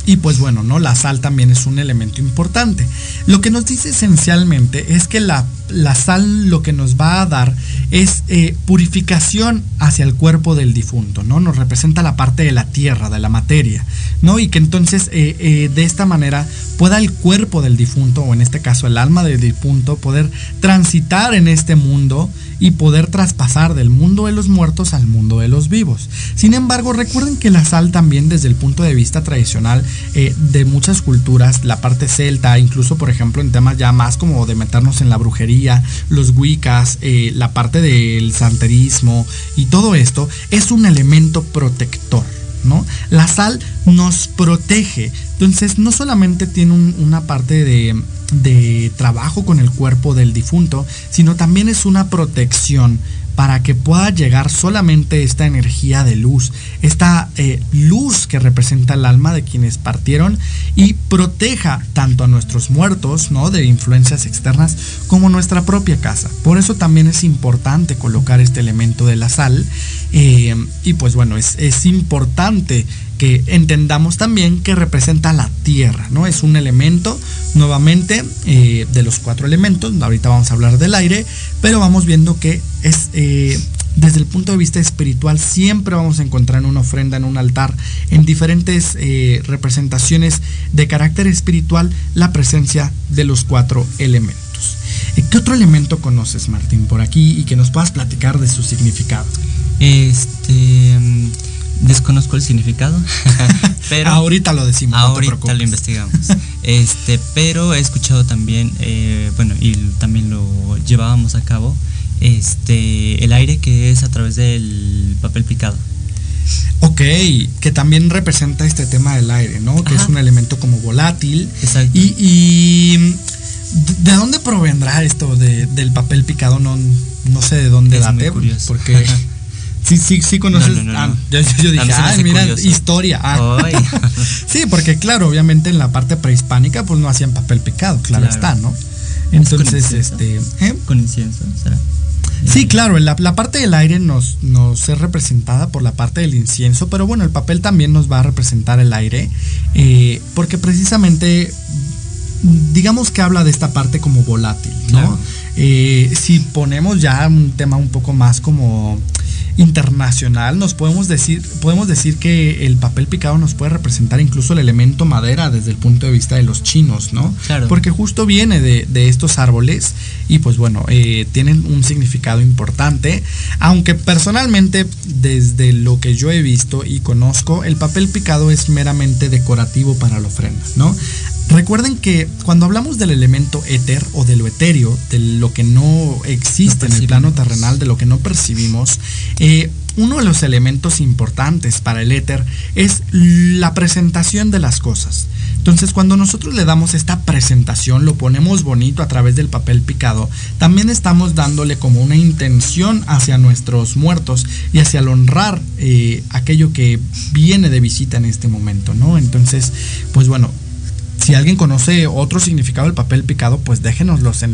y pues bueno, ¿no? La sal también es un elemento importante. Lo que nos dice esencialmente es que la, la sal lo que nos va a dar es eh, purificación hacia el cuerpo del difunto, ¿no? Nos representa la parte de la tierra, de la materia, ¿no? Y que entonces eh, eh, de esta manera pueda el cuerpo del difunto, o en este caso el alma del difunto, poder transitar en este mundo y poder traspasar del mundo de los muertos al mundo de los vivos. Sin embargo, recuerden que la sal también desde el punto de vista tradicional de muchas culturas, la parte celta, incluso por ejemplo en temas ya más como de meternos en la brujería, los wiccas, eh, la parte del santerismo y todo esto, es un elemento protector. ¿no? La sal nos protege. Entonces, no solamente tiene una parte de, de trabajo con el cuerpo del difunto, sino también es una protección para que pueda llegar solamente esta energía de luz, esta eh, luz que representa el alma de quienes partieron y proteja tanto a nuestros muertos, ¿no? De influencias externas, como nuestra propia casa. Por eso también es importante colocar este elemento de la sal. Eh, y pues bueno, es, es importante que entendamos también que representa la tierra, ¿no? Es un elemento, nuevamente, eh, de los cuatro elementos, ahorita vamos a hablar del aire, pero vamos viendo que es... Eh, desde el punto de vista espiritual siempre vamos a encontrar en una ofrenda, en un altar, en diferentes eh, representaciones de carácter espiritual, la presencia de los cuatro elementos. ¿Qué otro elemento conoces, Martín, por aquí y que nos puedas platicar de su significado? Este. Desconozco el significado, pero. ahorita lo decimos, no te Ahorita lo investigamos. Este, pero he escuchado también, eh, bueno, y también lo llevábamos a cabo, este, el aire que es a través del papel picado. Ok, que también representa este tema del aire, ¿no? Que es un elemento como volátil. Exacto. Y, y, ¿de dónde provendrá esto de- del papel picado? No, no sé de dónde Es date, porque sí, sí, sí conoces. No, no, no, ah, yo, dije, ah, mira, curioso. historia. ah. Sí, porque claro, obviamente en la parte prehispánica pues no hacían papel picado, claro, Claro. está, ¿no? ¿Es Entonces, con este, ¿eh? Con incienso, ¿será? Sí, claro, la, la parte del aire nos, nos es representada por la parte del incienso, pero bueno, el papel también nos va a representar el aire, eh, porque precisamente, digamos que habla de esta parte como volátil, ¿no? Claro. Eh, si ponemos ya un tema un poco más como internacional, nos podemos decir, podemos decir que el papel picado nos puede representar incluso el elemento madera desde el punto de vista de los chinos, ¿no? Claro. Porque justo viene de, de estos árboles y pues bueno, eh, tienen un significado importante, aunque personalmente desde lo que yo he visto y conozco, el papel picado es meramente decorativo para la ofrenda, ¿no? Recuerden que cuando hablamos del elemento éter o de lo etéreo, de lo que no existe No en el plano terrenal, de lo que no percibimos, eh, uno de los elementos importantes para el éter es la presentación de las cosas. Entonces, cuando nosotros le damos esta presentación, lo ponemos bonito a través del papel picado, también estamos dándole como una intención hacia nuestros muertos y hacia el honrar eh, aquello que viene de visita en este momento, ¿no? Entonces, pues bueno, si alguien conoce otro significado del papel picado, pues déjenoslos en,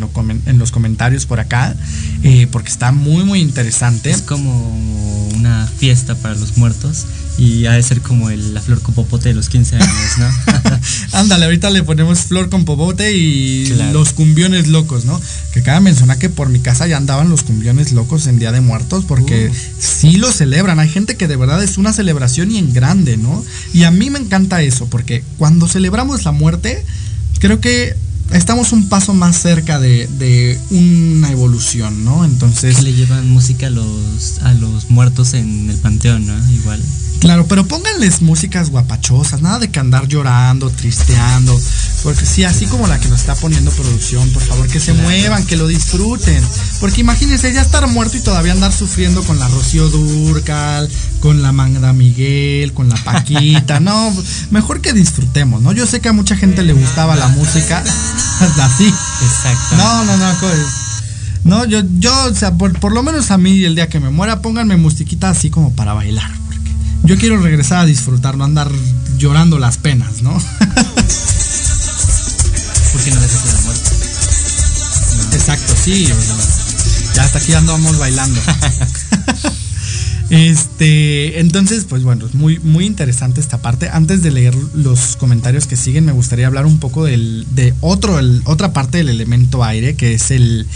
los comentarios por acá, eh, porque está muy, muy interesante. Es como una fiesta para los muertos y ha de ser como el- la flor con popote de los 15 años, ¿no? Ándale, ahorita le ponemos flor con popote y Claro. los cumbiones locos, ¿no? Que cabe mencionar que por mi casa ya andaban los cumbiones locos en Día de Muertos porque Uh. sí lo celebran. Hay gente que de verdad es una celebración y en grande, ¿no? Y a mí me encanta eso porque cuando celebramos la muerte, creo que estamos un paso más cerca de, de una evolución, ¿no? Entonces... que le llevan música a los, a los muertos en el panteón, ¿no? Igual. Claro, pero pónganles músicas guapachosas, nada de que andar llorando, tristeando, porque sí, así como la que nos está poniendo producción, por favor, que se muevan, que lo disfruten, porque imagínense ya estar muerto y todavía andar sufriendo con la Rocío Durcal, con la Magda Miguel, con la Paquita, no, mejor que disfrutemos, ¿no? Yo sé que a mucha gente le gustaba la música así, Exacto. no, no, no, no, yo, yo, o sea, por, por lo menos a mí el día que me muera, pónganme musiquita así como para bailar, yo quiero regresar a disfrutar, no andar llorando las penas, ¿no? ¿Por qué no dejas de la muerte? No. Exacto, sí, o sea, ya hasta aquí andamos bailando. Este, entonces, pues bueno, es muy, muy interesante esta parte. Antes de leer los comentarios que siguen, me gustaría hablar un poco del, de otro, el- otra parte del elemento aire, que es el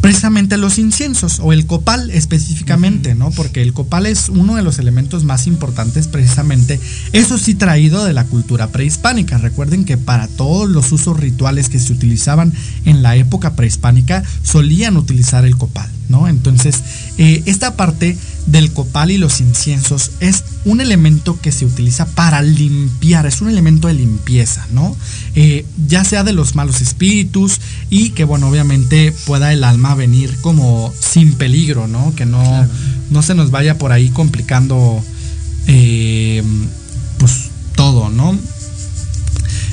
precisamente los inciensos o el copal específicamente, ¿no? Porque el copal es uno de los elementos más importantes precisamente, eso sí traído de la cultura prehispánica. Recuerden que para todos los usos rituales que se utilizaban en la época prehispánica solían utilizar el copal, ¿no? Entonces, eh, esta parte del copal y los inciensos es un elemento que se utiliza para limpiar, es un elemento de limpieza, ¿no? Eh, ya sea de los malos espíritus y que, bueno, obviamente pueda el alma venir como sin peligro, ¿no? Que no, Claro. no se nos vaya por ahí complicando, eh, pues todo, ¿no?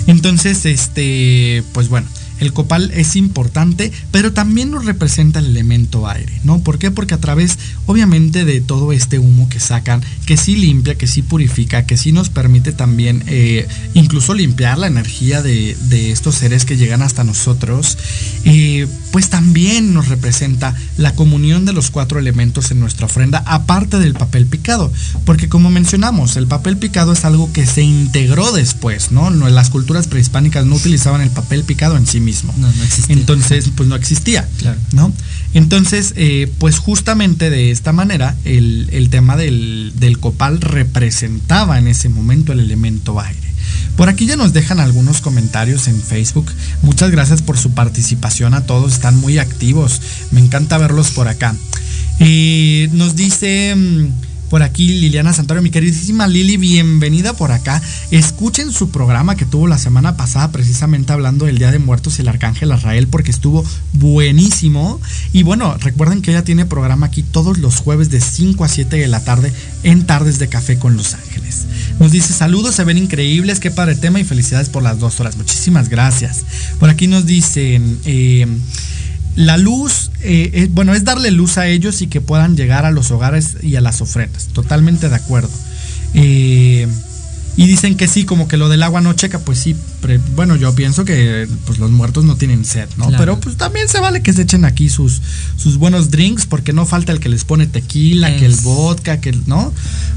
Entonces, este, pues bueno, el copal es importante, pero también nos representa el elemento aire, ¿no? ¿Por qué? Porque a través, obviamente, de todo este humo que sacan, que sí limpia, que sí purifica, que sí nos permite también eh, incluso limpiar la energía de, estos seres que llegan hasta nosotros, eh, pues también nos representa la comunión de los cuatro elementos en nuestra ofrenda, aparte del papel picado, porque como mencionamos, el papel picado es algo que se integró después. No, Las culturas prehispánicas no utilizaban el papel picado en sí mismo. No, no existía. Entonces, pues no existía. Claro. ¿No? Entonces, eh, pues justamente de esta manera, el, el tema del, del copal representaba en ese momento el elemento aire. Por aquí ya nos dejan algunos comentarios en Facebook. Muchas gracias por su participación a todos, están muy activos. Me encanta verlos por acá. Y nos dice mm, por aquí Liliana Santorio, mi queridísima Lili, bienvenida por acá. Escuchen su programa que tuvo la semana pasada precisamente hablando del Día de Muertos y el Arcángel Israel porque estuvo buenísimo. Y bueno, recuerden que ella tiene programa aquí todos los jueves de 5 a 7 de la tarde en Tardes de Café con Los Ángeles. Nos dice saludos, se ven increíbles, qué padre tema y felicidades por las dos horas. Muchísimas gracias. Por aquí nos dicen... Eh, la luz, eh, bueno, es darle luz a ellos y que puedan llegar a los hogares y a las ofrendas. Totalmente de acuerdo. Eh, y dicen que sí, como que lo del agua no checa, pues sí. bueno, yo pienso que pues los muertos no tienen sed, ¿no? Pero pues también se vale que se echen aquí sus, sus buenos drinks, porque no falta el que les pone tequila, que el vodka, que el, ¿no?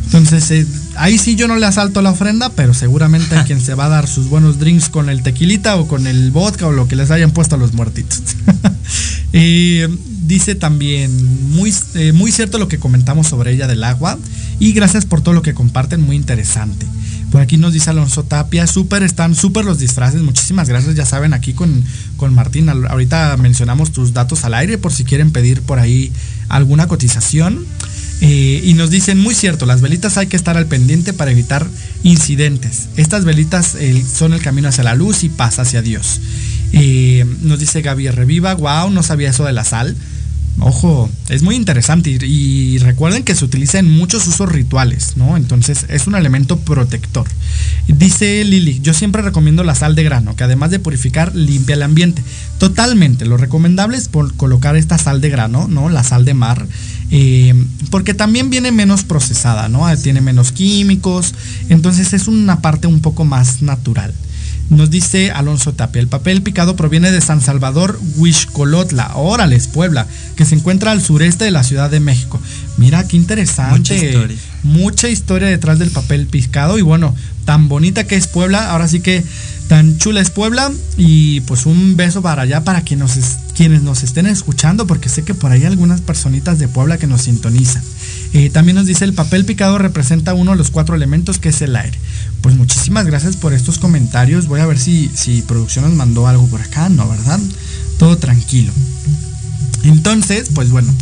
Entonces, eh, ahí sí yo no le asalto la ofrenda, pero seguramente hay quien se va a dar sus buenos drinks con el tequilita o con el vodka o lo que les hayan puesto a los muertitos. y dice también, muy, eh, muy cierto lo que comentamos sobre ella del agua, y gracias por todo lo que comparten, muy interesante. Por aquí nos dice Alonso Tapia, súper, están súper los disfraces, muchísimas gracias, ya saben, aquí con, con Martín, ahorita mencionamos tus datos al aire por si quieren pedir por ahí alguna cotización. Eh, y nos dicen, muy cierto, las velitas hay que estar al pendiente para evitar incidentes. Estas velitas son el camino hacia la luz y paz hacia Dios. Eh, nos dice Gaby Reviva, wow, no sabía eso de la sal. Ojo, es muy interesante y, recuerden que se utiliza en muchos usos rituales, ¿no? Entonces es un elemento protector. Dice Lili, yo siempre recomiendo la sal de grano, que además de purificar, limpia el ambiente. Totalmente, lo recomendable es por colocar esta sal de grano, ¿no? La sal de mar, eh, porque también viene menos procesada, ¿no? Tiene menos químicos, entonces es una parte un poco más natural. Nos dice Alonso Tapia, el papel picado proviene de San Salvador, Huixcolotla, órales, Puebla, que se encuentra al sureste de la Ciudad de México. Mira, qué interesante. Mucha historia. Mucha historia detrás del papel picado y bueno, tan bonita que es Puebla, ahora sí que tan chula es Puebla y pues un beso para allá para nos, quienes nos estén escuchando porque sé que por ahí hay algunas personitas de Puebla que nos sintonizan. Eh, también nos dice el papel picado representa uno de los cuatro elementos que es el aire. Pues muchísimas gracias por estos comentarios. Voy a ver si, si producción nos mandó algo por acá, ¿no? ¿Verdad? Todo tranquilo. Entonces, pues bueno,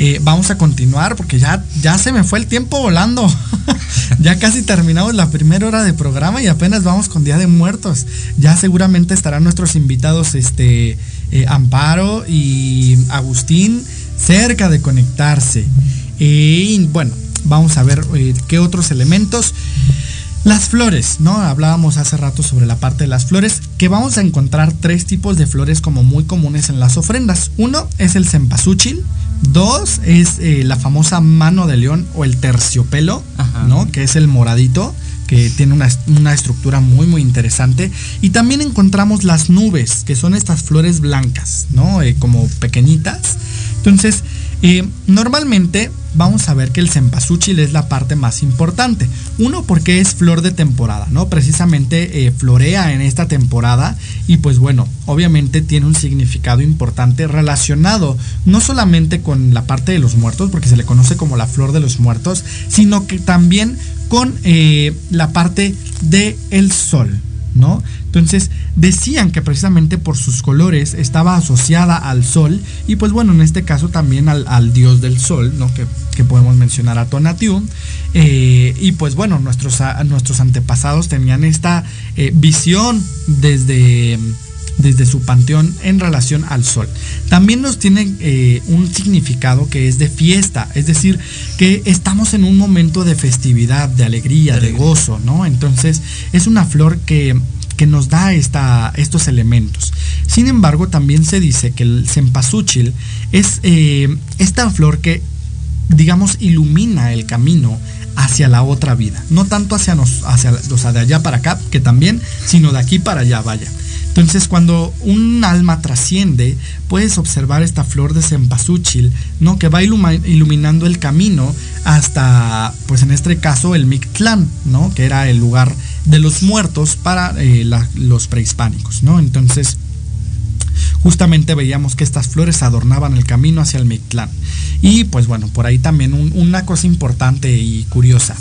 eh, vamos a continuar porque ya, ya se me fue el tiempo volando. ya casi terminamos la primera hora de programa y apenas vamos con Día de Muertos. Ya seguramente estarán nuestros invitados este, eh, Amparo y Agustín cerca de conectarse. Y bueno, vamos a ver eh, qué otros elementos. Las flores, ¿no? Hablábamos hace rato sobre la parte de las flores, que vamos a encontrar tres tipos de flores como muy comunes en las ofrendas. Uno es el cempasúchil, dos es eh, la famosa mano de león o el terciopelo, ¿no? Que es el moradito que tiene una, estructura muy muy interesante y también encontramos las nubes que son estas flores blancas no eh, como pequeñitas entonces eh, normalmente vamos a ver que el cempasúchil es la parte más importante. Uno, porque es flor de temporada, ¿no? Precisamente eh, florea en esta temporada y pues bueno, obviamente tiene un significado importante relacionado no solamente con la parte de los muertos, porque se le conoce como la flor de los muertos, sino que también con eh, la parte del el sol, Entonces decían que precisamente por sus colores estaba asociada al sol y pues bueno, en este caso también al, dios del sol, ¿no? Que, podemos mencionar a Tonatiuh. Eh, y pues bueno, nuestros, nuestros antepasados tenían esta eh, visión desde desde su panteón en relación al sol. También nos tiene eh, un significado que es de fiesta, es decir, que estamos en un momento de festividad, de alegría, de, gozo, ¿no? Entonces es una flor que que nos da esta, estos elementos. Sin embargo, también se dice que el cempasúchil es eh, esta flor que, digamos, ilumina el camino hacia la otra vida. No tanto hacia, nos, hacia de allá para acá, que también, sino de aquí para allá, vaya. Entonces, cuando un alma trasciende, puedes observar esta flor de cempasúchil, ¿no? Que va iluminando el camino hasta, pues en este caso, el Mictlán, ¿no? Que era el lugar de los muertos para eh, los prehispánicos, ¿no? Entonces, justamente veíamos que estas flores adornaban el camino hacia el Mictlán. Y pues bueno, por ahí también una cosa importante y curiosa.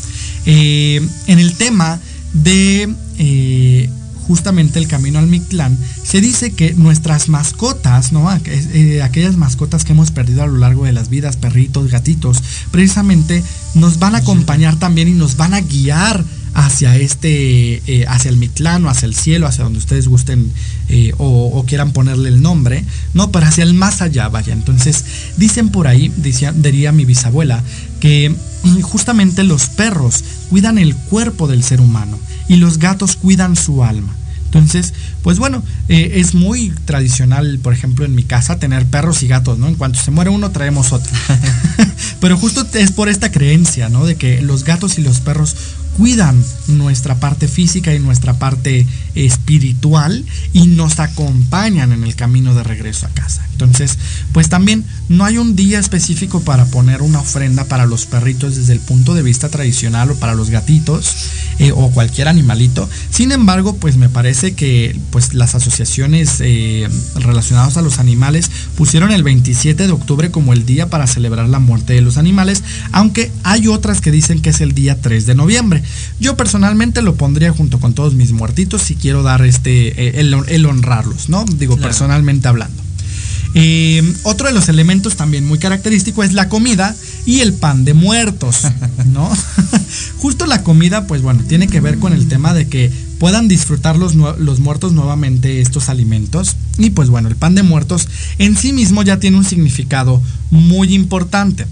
Eh, en el tema de eh, justamente el camino al Mictlán, se dice que nuestras mascotas, ¿no? Eh, aquellas mascotas que hemos perdido a lo largo de las vidas, perritos, gatitos, precisamente nos van a acompañar también y nos van a guiar hacia este, eh, hacia el Mictlán o hacia el cielo, hacia donde ustedes gusten eh, o, quieran ponerle el nombre, ¿no? Pero hacia el más allá, vaya. Entonces, dicen por ahí, diría mi bisabuela, que mm, justamente los perros cuidan el cuerpo del ser humano y los gatos cuidan su alma. Entonces, pues bueno, eh, es muy tradicional, por ejemplo, en mi casa tener perros y gatos, ¿no? En cuanto se muere uno, traemos otro. Pero justo es por esta creencia, ¿no? De que los gatos y los perros cuidan nuestra parte física y nuestra parte espiritual y nos acompañan en el camino de regreso a casa. Entonces, pues también no hay un día específico para poner una ofrenda para los perritos desde el punto de vista tradicional o para los gatitos eh, o cualquier animalito. Sin embargo, pues me parece que pues las asociaciones eh, relacionadas a los animales pusieron el 27 de octubre como el día para celebrar la muerte de los animales, aunque hay otras que dicen que es el día 3 de noviembre. Yo personalmente lo pondría junto con todos mis muertitos si quiero dar este, eh, el, honrarlos, ¿no? Digo, personalmente hablando. Eh, otro de los elementos también muy característico es la comida y el pan de muertos, ¿no? Justo la comida, pues bueno, tiene que ver con el tema de que puedan disfrutar los, los, muertos nuevamente estos alimentos. Y pues bueno, el pan de muertos en sí mismo ya tiene un significado muy importante.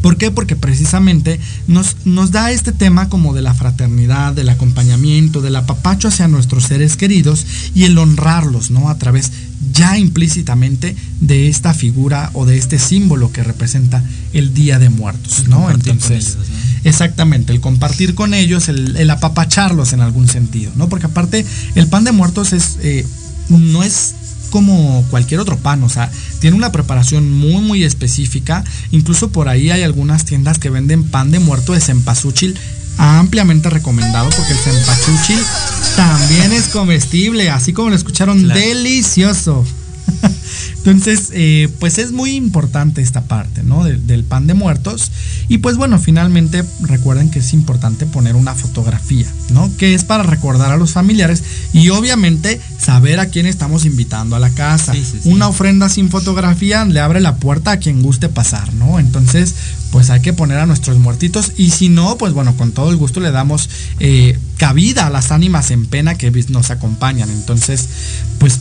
¿Por qué? Porque precisamente nos, nos da este tema como de la fraternidad, del acompañamiento, del apapacho hacia nuestros seres queridos y el honrarlos, ¿no? A través ya implícitamente de esta figura o de este símbolo que representa el Día de Muertos, ¿no? Entonces, exactamente, el compartir con ellos, el, apapacharlos en algún sentido, ¿no? Porque aparte, el pan de muertos es, eh, no es como cualquier otro pan, o sea, tiene una preparación muy muy específica, incluso por ahí hay algunas tiendas que venden pan de muerto de cempasúchil ampliamente recomendado porque el cempasúchil también es comestible, así como lo escucharon, delicioso. Entonces, eh, pues es muy importante esta parte, ¿no? del pan de muertos. Y pues bueno, finalmente recuerden que es importante poner una fotografía, ¿no? Que es para recordar a los familiares y obviamente saber a quién estamos invitando a la casa. Una ofrenda sin fotografía le abre la puerta a quien guste pasar, ¿no? Entonces, pues hay que poner a nuestros muertitos y si no, pues bueno, con todo el gusto le damos eh, cabida a las ánimas en pena que nos acompañan. Entonces, pues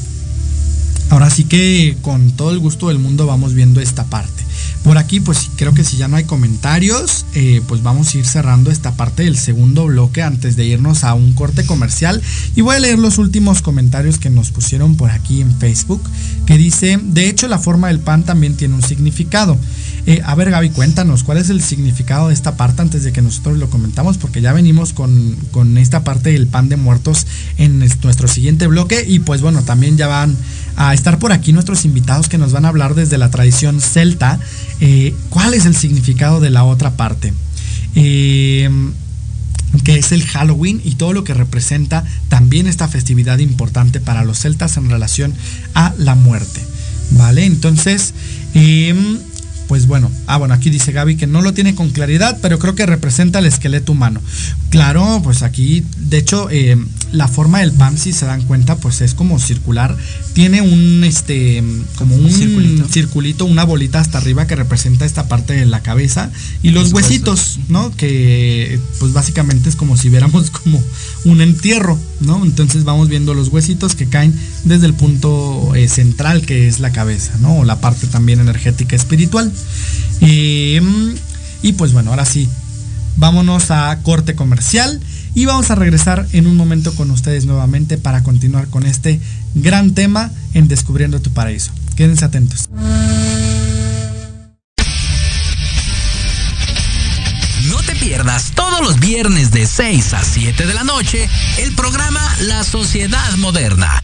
Ahora sí que con todo el gusto del mundo vamos viendo esta parte. Por aquí, pues creo que si ya no hay comentarios, eh, pues vamos a ir cerrando esta parte del segundo bloque antes de irnos a un corte comercial. Y voy a leer los últimos comentarios que nos pusieron por aquí en Facebook, que dice, de hecho la forma del pan también tiene un significado. Eh, a ver Gaby, cuéntanos, ¿cuál es el significado de esta parte antes de que nosotros lo comentamos? Porque ya venimos con, con esta parte del pan de muertos en nuestro siguiente bloque y pues bueno, también ya van a estar por aquí nuestros invitados que nos van a hablar desde la tradición celta. Eh, ¿Cuál es el significado de la otra parte? Eh, que es el Halloween y todo lo que representa también esta festividad importante para los celtas en relación a la muerte. ¿Vale? Entonces, em, pues bueno, ah bueno, aquí dice Gaby que no lo tiene con claridad, pero creo que representa el esqueleto humano. Claro, pues aquí, de hecho, eh, la forma del pan, si se dan cuenta, pues es como circular. Tiene un, este, como un, circulito. una bolita hasta arriba que representa esta parte de la cabeza y los, huesitos, ¿no? Que pues básicamente es como si viéramos como un entierro, ¿no? Entonces vamos viendo los huesitos que caen desde el punto eh, central que es la cabeza, ¿no? O la parte también energética espiritual. Em, y pues bueno, ahora sí, vámonos a corte comercial y vamos a regresar en un momento con ustedes nuevamente para continuar con este gran tema en Descubriendo tu Paraíso. Quédense atentos. No te pierdas todos los viernes de 6 a 7 de la noche el programa La Sociedad Moderna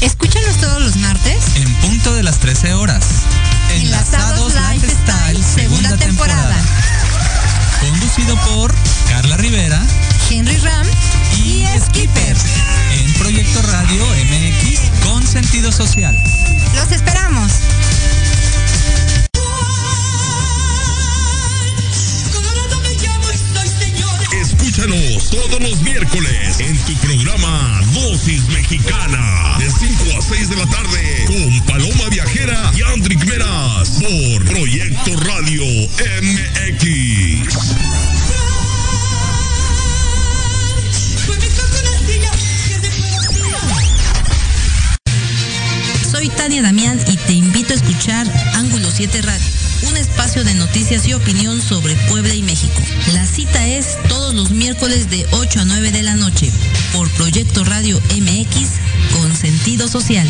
Escúchanos todos los martes 13 horas. Enlazados Lifestyle, segunda temporada. Conducido por Carla Rivera, Henry Ram y Skipper. En Proyecto Radio MX con sentido social. Los esperamos. Todos los miércoles en tu programa Dosis Mexicana de 5 a 6 de la tarde con Paloma Viajera y Andrick Meras por Proyecto Radio MX. Soy Tania Damián y te invito a escuchar Ángulo 7 Radio, de noticias y opinión sobre Puebla y México. La cita es todos los miércoles de 8 a 9 de la noche por Proyecto Radio MX con sentido social.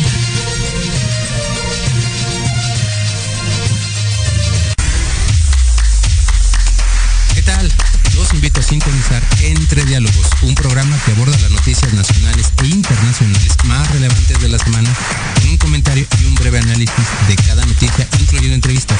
¿Qué tal? Los invito a sintonizar Entre Diálogos, un programa que aborda las noticias nacionales e internacionales más relevantes de la semana, con un comentario y un breve análisis de cada noticia, incluyendo entrevistas.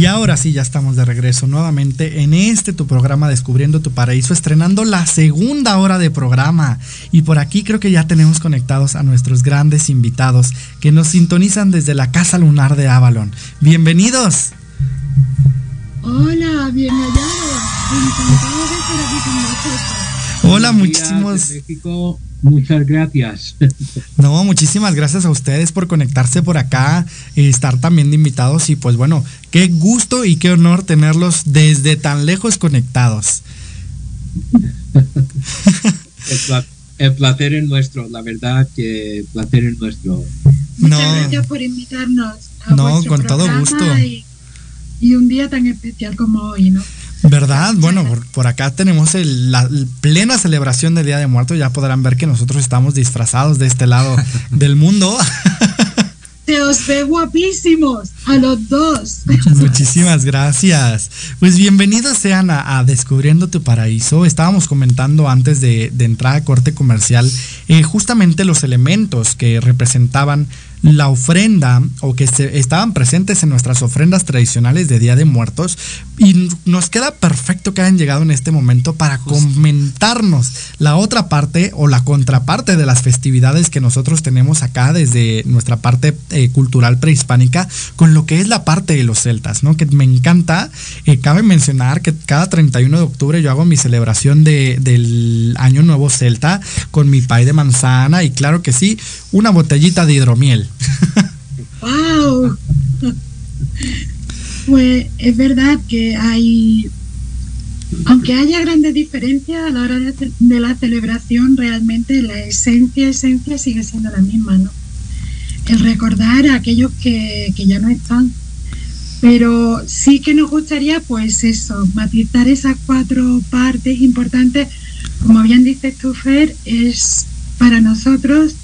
Y ahora sí, ya estamos de regreso nuevamente en este tu programa Descubriendo tu Paraíso, estrenando la segunda hora de programa. Y por aquí creo que ya tenemos conectados a nuestros grandes invitados que nos sintonizan desde la Casa Lunar de Avalon. Bienvenidos. Hola, bien hallados. Encantado de estar aquí con vosotros. Hola, muchísimos. México, muchas gracias. No, muchísimas gracias a ustedes por conectarse por acá, y estar también de invitados y pues bueno, qué gusto y qué honor tenerlos desde tan lejos conectados. El, pla- el placer es nuestro, la verdad que el placer es nuestro. Muchas No. gracias por invitarnos a No, con todo gusto. Y, y un día tan especial como hoy, ¿no? ¿Verdad? Bueno, por, por acá tenemos el- la el plena celebración del Día de Muertos. Ya podrán ver que nosotros estamos disfrazados de este lado del mundo. Se os ve guapísimos a los dos. Muchísimas gracias. Pues bienvenidos sean a, a Descubriendo tu Paraíso. Estábamos comentando antes de, de entrar a corte comercial eh, justamente los elementos que representaban la ofrenda o que se- estaban presentes en nuestras ofrendas tradicionales de Día de Muertos. Y nos queda perfecto que hayan llegado en este momento para comentarnos la otra parte o la contraparte de las festividades que nosotros tenemos acá desde nuestra parte eh, cultural prehispánica con lo que es la parte de los celtas, ¿no? Que me encanta. Eh, cabe mencionar que cada 31 de octubre yo hago mi celebración de- del Año Nuevo Celta con mi pay de manzana y claro que sí, una botellita de hidromiel. ¡Wow! Pues es verdad que hay, aunque haya grandes diferencias a la hora de, la celebración, realmente la esencia, esencia sigue siendo la misma, ¿no? El recordar a aquellos que, que ya no están. Pero sí que nos gustaría, pues eso, matizar esas cuatro partes importantes. Como bien dice tú, Fer, es para nosotros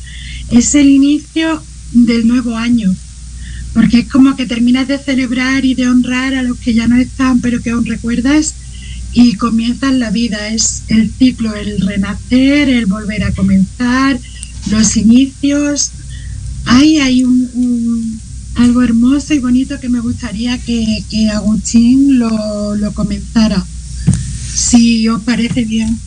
es el inicio del nuevo año porque es como que terminas de celebrar y de honrar a los que ya no están, pero que aún recuerdas y comienzas la vida. Es el ciclo, el renacer, el volver a comenzar, los inicios. Ahí hay un, algo hermoso y bonito que me gustaría que, Agustín lo, lo comenzara, si os parece bien.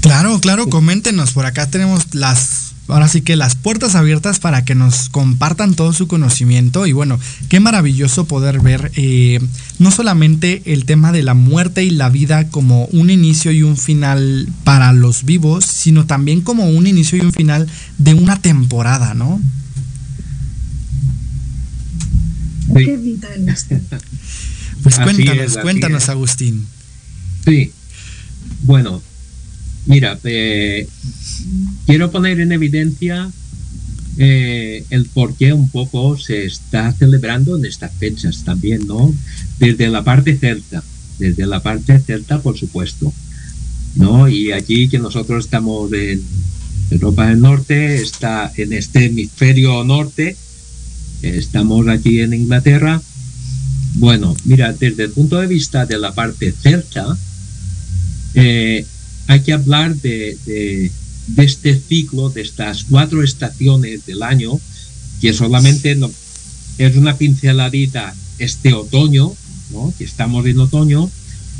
Claro, claro, coméntenos. Por acá tenemos las, ahora sí que las puertas abiertas para que nos compartan todo su conocimiento. Y bueno, qué maravilloso poder ver eh, no solamente el tema de la muerte y la vida como un inicio y un final para los vivos, sino también como un inicio y un final de una temporada, ¿no? Sí. Qué vital esto. Pues cuéntanos, es, cuéntanos, es. Agustín. Sí. Bueno, mira, eh, quiero poner en evidencia eh, el por qué un poco se está celebrando en estas fechas también, ¿no? Desde la parte celta, desde la parte celta, por supuesto, ¿no? Y aquí que nosotros estamos en Europa del Norte, está en este hemisferio norte, estamos aquí en Inglaterra. Bueno, mira, desde el punto de vista de la parte celta, eh, hay que hablar de este ciclo, de estas cuatro estaciones del año, que solamente no, es una pinceladita este otoño, ¿no? que estamos en otoño,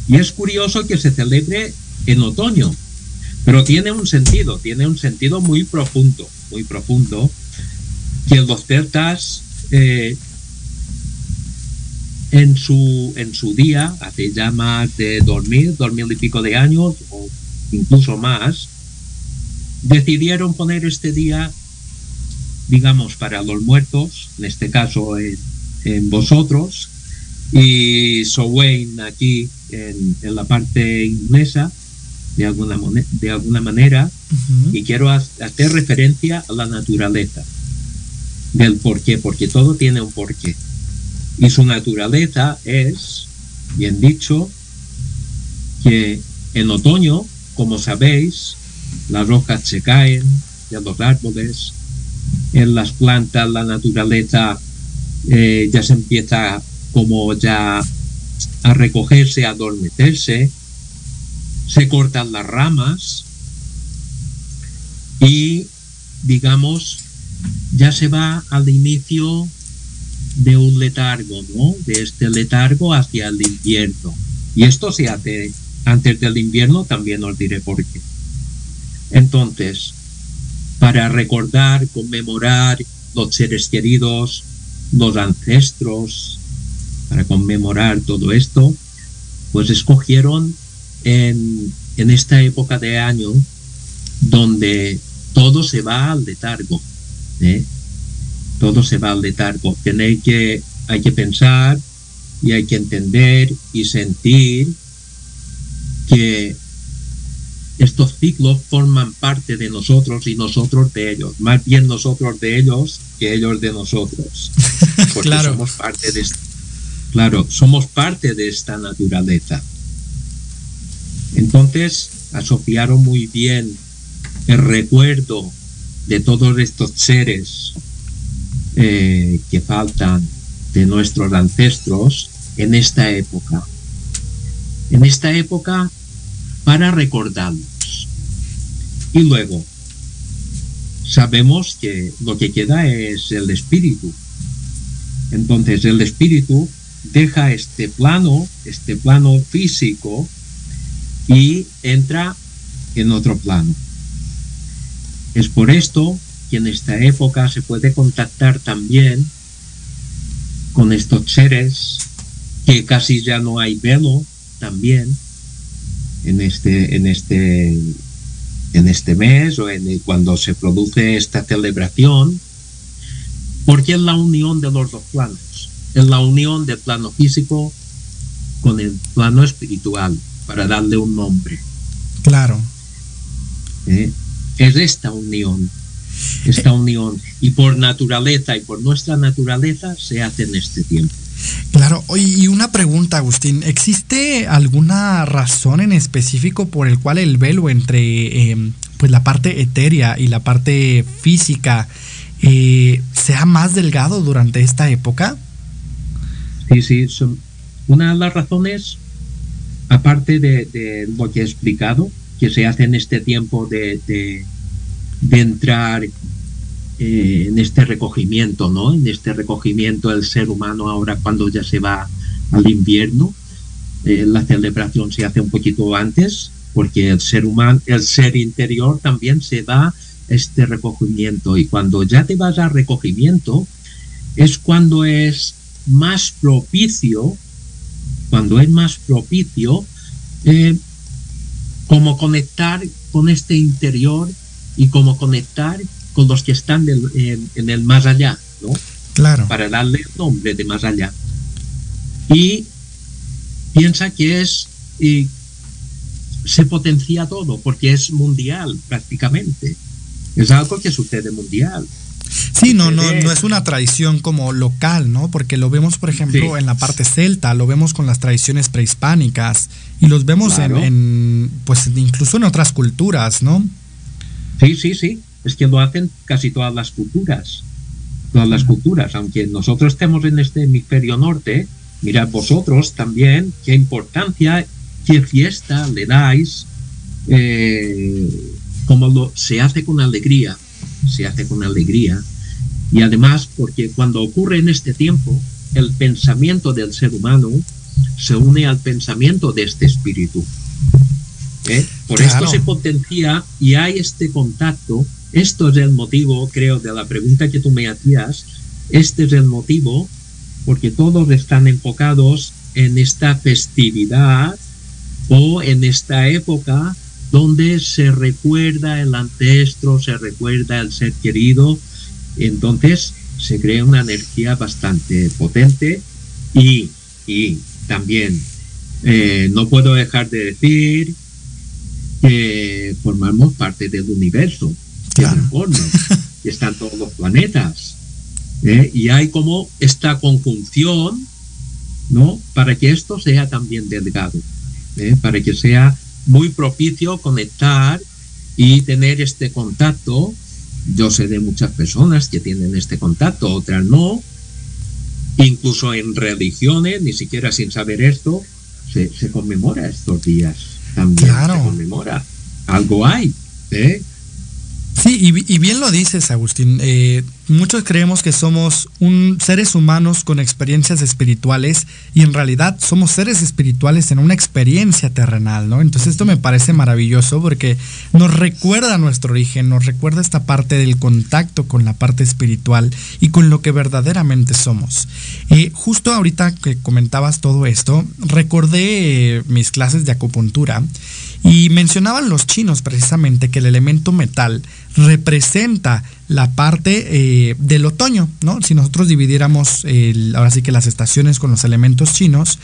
y es curioso que se celebre en otoño, pero tiene un sentido, tiene un sentido muy profundo, muy profundo, que los celtas eh, en, su, en su día, hace ya más de dormir, dormir y pico de años, o incluso más, decidieron poner este día, digamos, para los muertos, en este caso en, vosotros, y Sowain aquí en, la parte inglesa, de alguna, de alguna manera, y quiero hacer referencia a la naturaleza del porqué, porque todo tiene un porqué. Y su naturaleza es, bien dicho, que en otoño, como sabéis, las hojas se caen de los árboles, en las plantas la naturaleza eh, ya se empieza como ya a recogerse, a adormecerse, se cortan las ramas y digamos ya se va al inicio de un letargo. De este letargo hacia el invierno. Y esto se hace antes del invierno, también os diré por qué. Entonces, para recordar, conmemorar los seres queridos, los ancestros, para conmemorar todo esto, pues escogieron en, esta época de año donde todo se va al letargo. ¿eh? Todo se va al letargo. Hay que pensar y hay que entender y sentir que estos ciclos forman parte de nosotros y nosotros de ellos, más bien nosotros de ellos que ellos de nosotros. Porque claro. somos parte de claro, somos parte de esta naturaleza. Entonces, asociaron muy bien el recuerdo de todos estos seres eh, que faltan de nuestros ancestros en esta época. En esta época para recordarlos. Y luego, sabemos que lo que queda es el espíritu. Entonces el espíritu deja este plano, este plano físico, y entra en otro plano. Es por esto que en esta época se puede contactar también con estos seres que casi ya no hay velo también, en este, en este, en este mes o en cuando se produce esta celebración, porque es la unión de los dos planos, es la unión del plano físico con el plano espiritual, para darle un nombre. Claro. ¿Eh? Es esta unión, esta unión, y por naturaleza y por nuestra naturaleza se hace en este tiempo. Claro, y una pregunta, Agustín, ¿existe alguna razón en específico por el cual el velo entre em, pues la parte etérea y la parte física eh, sea más delgado durante esta época? Sí, sí, una de las razones, aparte de, lo que he explicado, que se hace en este tiempo de, de entrar eh, en este recogimiento, ¿no? En este recogimiento del ser humano ahora cuando ya se va al invierno. Eh, la celebración se hace un poquito antes porque el ser humano, el ser interior también se va este recogimiento y cuando ya te vas al recogimiento es cuando es más propicio, cuando es más propicio, eh, como conectar con este interior y como conectar con los que están en, el más allá, ¿no? Claro. Para darle el nombre de más allá. Y piensa que es, y se potencia todo, porque es mundial prácticamente. Es algo que sucede mundial. Sí, no, no, no es una tradición como local, ¿no? Porque lo vemos, por ejemplo, en la parte celta, lo vemos con las tradiciones prehispánicas y los vemos en, pues incluso en otras culturas, ¿no? Sí, sí, sí. Es que lo hacen casi todas las culturas. Todas las culturas. Aunque nosotros estemos en este hemisferio norte, mirad vosotros también qué importancia, qué fiesta le dais, eh, como lo, se hace con alegría. Se hace con alegría. Y además, porque cuando ocurre en este tiempo, el pensamiento del ser humano se une al pensamiento de este espíritu. ¿Eh? Por esto se potencia y hay este contacto. Esto es el motivo, creo, de la pregunta que tú me hacías. Este es el motivo porque todos están enfocados en esta festividad o en esta época donde se recuerda el ancestro, se recuerda el ser querido. Entonces se crea una energía bastante potente y, y también eh, no puedo dejar de decir que formamos parte del universo, y están todos los planetas. ¿eh? Y hay como esta conjunción, ¿no? Para que esto sea también delgado, ¿eh? para que sea muy propicio conectar y tener este contacto. Yo sé de muchas personas que tienen este contacto, otras no. Incluso en religiones, ni siquiera sin saber esto, se, se conmemora estos días también claro. se conmemora. Algo hay, ¿eh? Sí, y, bien lo dices, Agustín. Eh, muchos creemos que somos un, seres humanos con experiencias espirituales y en realidad somos seres espirituales en una experiencia terrenal, ¿no? Entonces esto me parece maravilloso porque nos recuerda nuestro origen, nos recuerda esta parte del contacto con la parte espiritual y con lo que verdaderamente somos. Eh, justo ahorita que comentabas todo esto, recordé eh, mis clases de acupuntura y mencionaban los chinos precisamente que el elemento metal representa la parte eh, del otoño, ¿no? Si nosotros dividiéramos ahora sí que las estaciones con los elementos chinos,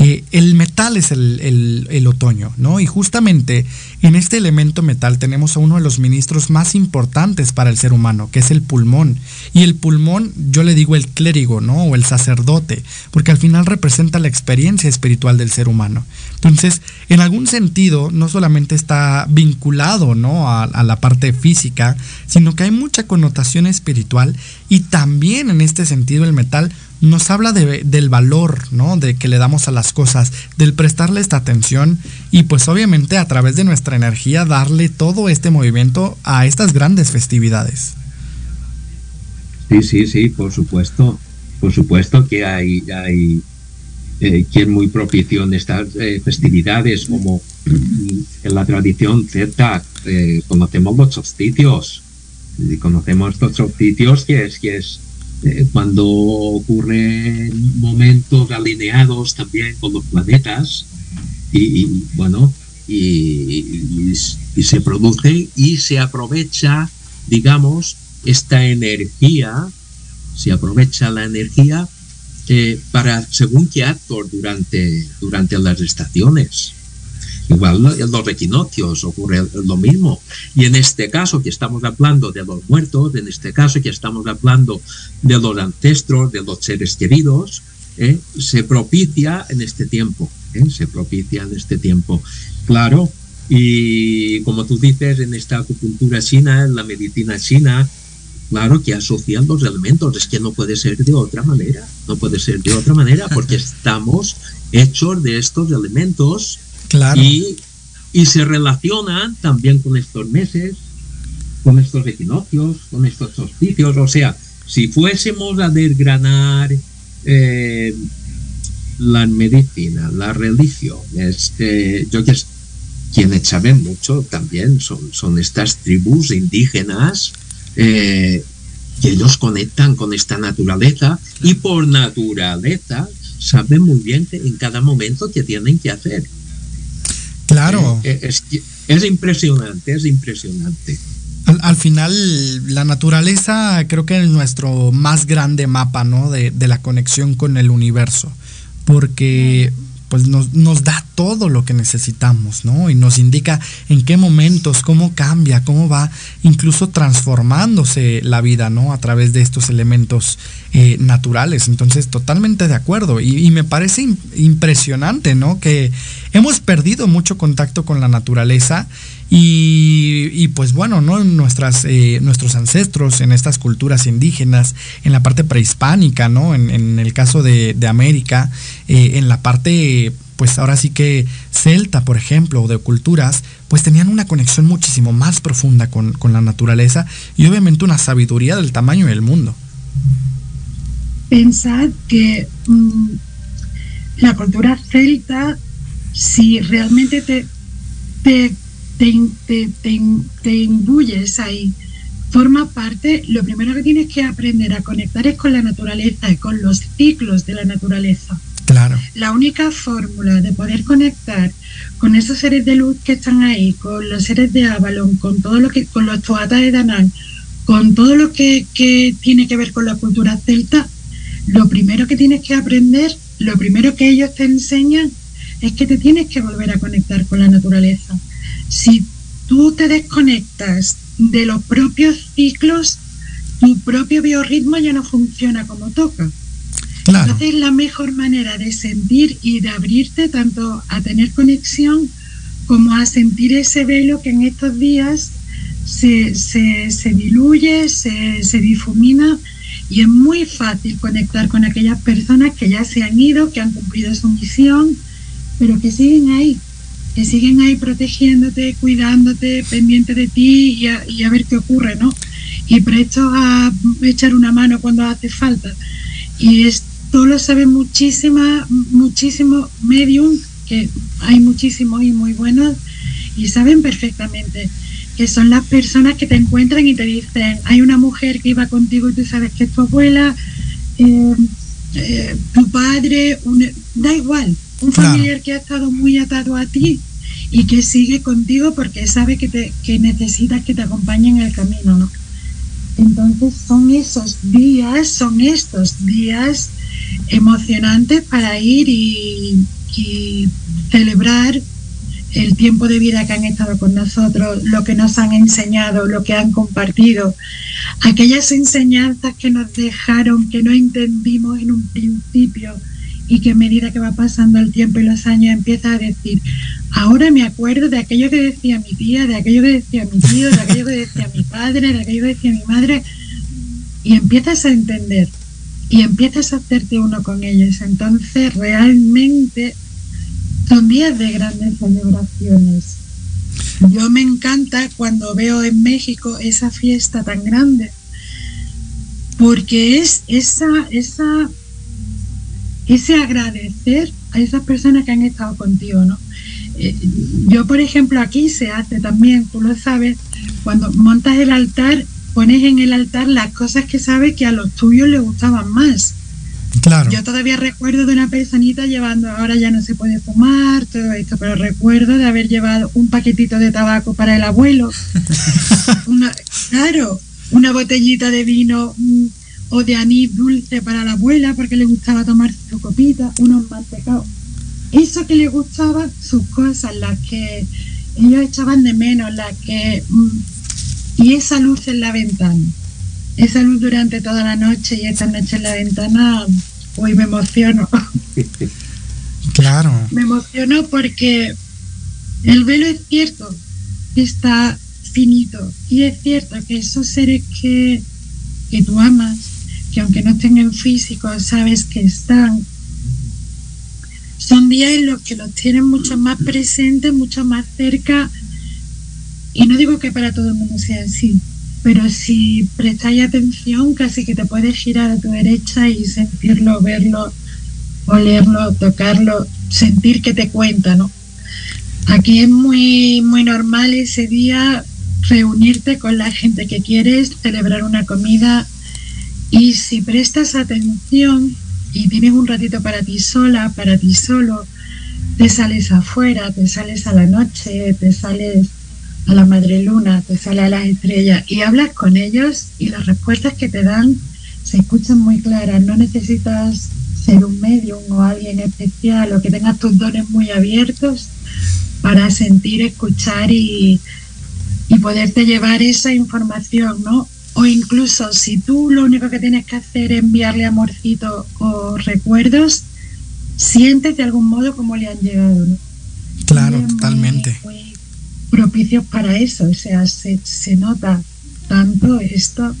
eh, el metal es el, otoño, ¿no? Y justamente en este elemento metal tenemos a uno de los ministros más importantes para el ser humano, que es el pulmón. Y el pulmón, yo le digo el clérigo, ¿no? O el sacerdote, porque al final representa la experiencia espiritual del ser humano. Entonces, en algún sentido, no solamente está vinculado, ¿no? A, la parte física, sino que hay mucha connotación espiritual y también en este sentido el metal nos habla de, del valor, ¿no? De que le damos a las cosas, del prestarle esta atención y pues obviamente a través de nuestra energía darle todo este movimiento a estas grandes festividades. Sí, sí, sí, por supuesto. Por supuesto que hay, hay eh, quien muy propicio en estas eh, festividades, como en la tradición celta, eh, conocemos solsticios. Y conocemos estos solsticios que es, que es eh, cuando ocurren momentos alineados también con los planetas y, bueno y, se produce y se aprovecha digamos esta energía se aprovecha la energía para según qué actos durante durante las estaciones Igual en los equinoccios ocurre lo mismo. Y en este caso que estamos hablando de los muertos, en este caso que estamos hablando de los ancestros, de los seres queridos, ¿eh? se propicia en este tiempo. ¿eh? Se propicia en este tiempo. Claro, y como tú dices, en esta acupuntura china, en la medicina china, claro que asocian los elementos, es que no puede ser de otra manera, no puede ser de otra manera, porque estamos hechos de estos elementos. Y, y se relacionan también con estos meses, con estos equinoccios, con estos solsticios. O sea, si fuésemos a desgranar eh, la medicina, la religión, este, yo que quienes saben mucho también son, son estas tribus indígenas eh, que ellos conectan con esta naturaleza y por naturaleza saben muy bien en cada momento qué tienen que hacer. Claro. Eh, es, es, impresionante, es impresionante. Al, final, la naturaleza creo que es nuestro más grande mapa, ¿no? De, de la conexión con el universo. Porque pues nos, nos, da todo lo que necesitamos, ¿no? Y nos indica en qué momentos, cómo cambia, cómo va incluso transformándose la vida, ¿no? A través de estos elementos eh, naturales. Entonces, totalmente de acuerdo. Y, me parece impresionante, ¿no? Que hemos perdido mucho contacto con la naturaleza y, pues bueno, ¿no? Nuestras, eh, nuestros ancestros en estas culturas indígenas, en la parte prehispánica, ¿no? En, el caso de, América, eh, en la parte, pues ahora sí que celta, por ejemplo, o de culturas, pues tenían una conexión muchísimo más profunda con, la naturaleza y obviamente una sabiduría del tamaño del mundo. Pensad que mm, la cultura celta, si realmente te, te te, te, imbuyes ahí, forma parte, lo primero que tienes que aprender a conectar es con la naturaleza y con los ciclos de la naturaleza. Claro. La única fórmula de poder conectar con esos seres de luz que están ahí, con los seres de Avalon, con todo lo que, con los toatas de Danán, con todo lo que, que tiene que ver con la cultura celta, lo primero que tienes que aprender, lo primero que ellos te enseñan es que te tienes que volver a conectar con la naturaleza si tú te desconectas de los propios ciclos, tu propio biorritmo ya no funciona como toca. Entonces la mejor manera de sentir y de abrirte tanto a tener conexión como a sentir ese velo que en estos días se, diluye, se, se difumina y es muy fácil conectar con aquellas personas que ya se han ido, que han cumplido su misión, pero que siguen ahí que siguen ahí protegiéndote, cuidándote, pendiente de ti y a, ver qué ocurre, ¿no? Y presto a echar una mano cuando hace falta. Y esto lo saben muchísimas, muchísimos medium, que hay muchísimos y muy buenos, y saben perfectamente que son las personas que te encuentran y te dicen, hay una mujer que iba contigo y tú sabes que es tu abuela, eh, eh, tu padre, da igual, un familiar que ha estado muy atado a ti y que sigue contigo porque sabe que, te, que necesitas que te acompañe en el camino, ¿no? Entonces son esos días, son estos días emocionantes para ir y, y celebrar el tiempo de vida que han estado con nosotros, lo que nos han enseñado, lo que han compartido, aquellas enseñanzas que nos dejaron, que no entendimos en un principio, y que a medida que va pasando el tiempo y los años empieza a decir, ahora me acuerdo de aquello que decía mi tía, de aquello que decía mi tío, de aquello que decía mi padre, de aquello que decía mi madre, y empiezas a entender y empiezas a hacerte uno con ellos. Entonces realmente son días de grandes celebraciones. Yo me encanta cuando veo en México esa fiesta tan grande, porque es esa, esa ese agradecer a esas personas que han estado contigo, ¿no? Eh, yo, por ejemplo, aquí se hace también, tú lo sabes, cuando montas el altar, pones en el altar las cosas que sabes que a los tuyos les gustaban más. Claro. Yo todavía recuerdo de una personita llevando, ahora ya no se puede fumar, todo esto, pero recuerdo de haber llevado un paquetito de tabaco para el abuelo. claro, una botellita de vino mm, o de anís dulce para la abuela porque le gustaba tomar su copita, unos mantecados. Eso que le gustaba, sus cosas, las que ellos echaban de menos, las que... Mm, y esa luz en la ventana, esa luz durante toda la noche y esta noche en la ventana, hoy me emociono. Claro. me emociono porque el velo es cierto que está finito y es cierto que esos seres que, que tú amas, que aunque no tengan físico, sabes que están. Son días en los que los tienen mucho más presentes, mucho más cerca. Y no digo que para todo el mundo sea así, pero si prestáis atención, casi que te puedes girar a tu derecha y sentirlo, verlo, olerlo, tocarlo, sentir que te cuenta, ¿no? Aquí es muy, muy normal ese día reunirte con la gente que quieres, celebrar una comida, y si prestas atención y tienes un ratito para ti sola, para ti solo, te sales afuera, te sales a la noche, te sales a la madre luna, te sales a las estrellas y hablas con ellos y las respuestas que te dan se escuchan muy claras. No necesitas ser un medium o alguien especial o que tengas tus dones muy abiertos para sentir, escuchar y, y poderte llevar esa información, ¿no? O incluso si tú lo único que tienes que hacer es enviarle amorcito o recuerdos, sientes de algún modo cómo le han llegado, ¿no? Claro, totalmente. Muy propicios para eso, o sea, se, se nota tanto esto.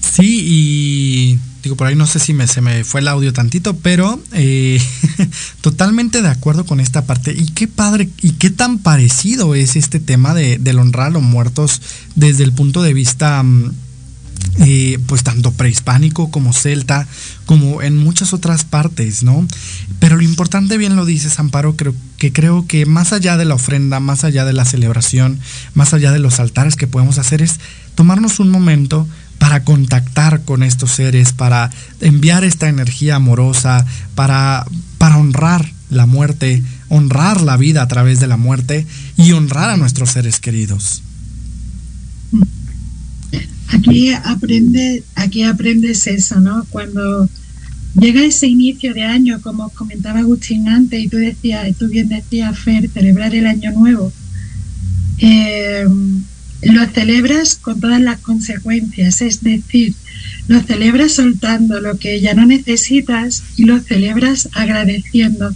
Sí, y digo, por ahí no sé si me, se me fue el audio tantito, pero eh, totalmente de acuerdo con esta parte. Y qué padre, y qué tan parecido es este tema de, del honrar a los muertos desde el punto de vista... Mm, eh, pues tanto prehispánico como celta, como en muchas otras partes, ¿no? Pero lo importante, bien lo dices, Amparo, creo que creo que más allá de la ofrenda, más allá de la celebración, más allá de los altares que podemos hacer, es tomarnos un momento para contactar con estos seres, para enviar esta energía amorosa, para, para honrar la muerte, honrar la vida a través de la muerte y honrar a nuestros seres queridos. Aquí aprende, aquí aprendes eso, ¿no? Cuando llega ese inicio de año, como comentaba Agustín antes, y tú decías, tú bien decías, Fer, celebrar el año nuevo, eh, lo celebras con todas las consecuencias, es decir, lo celebras soltando lo que ya no necesitas y lo celebras agradeciendo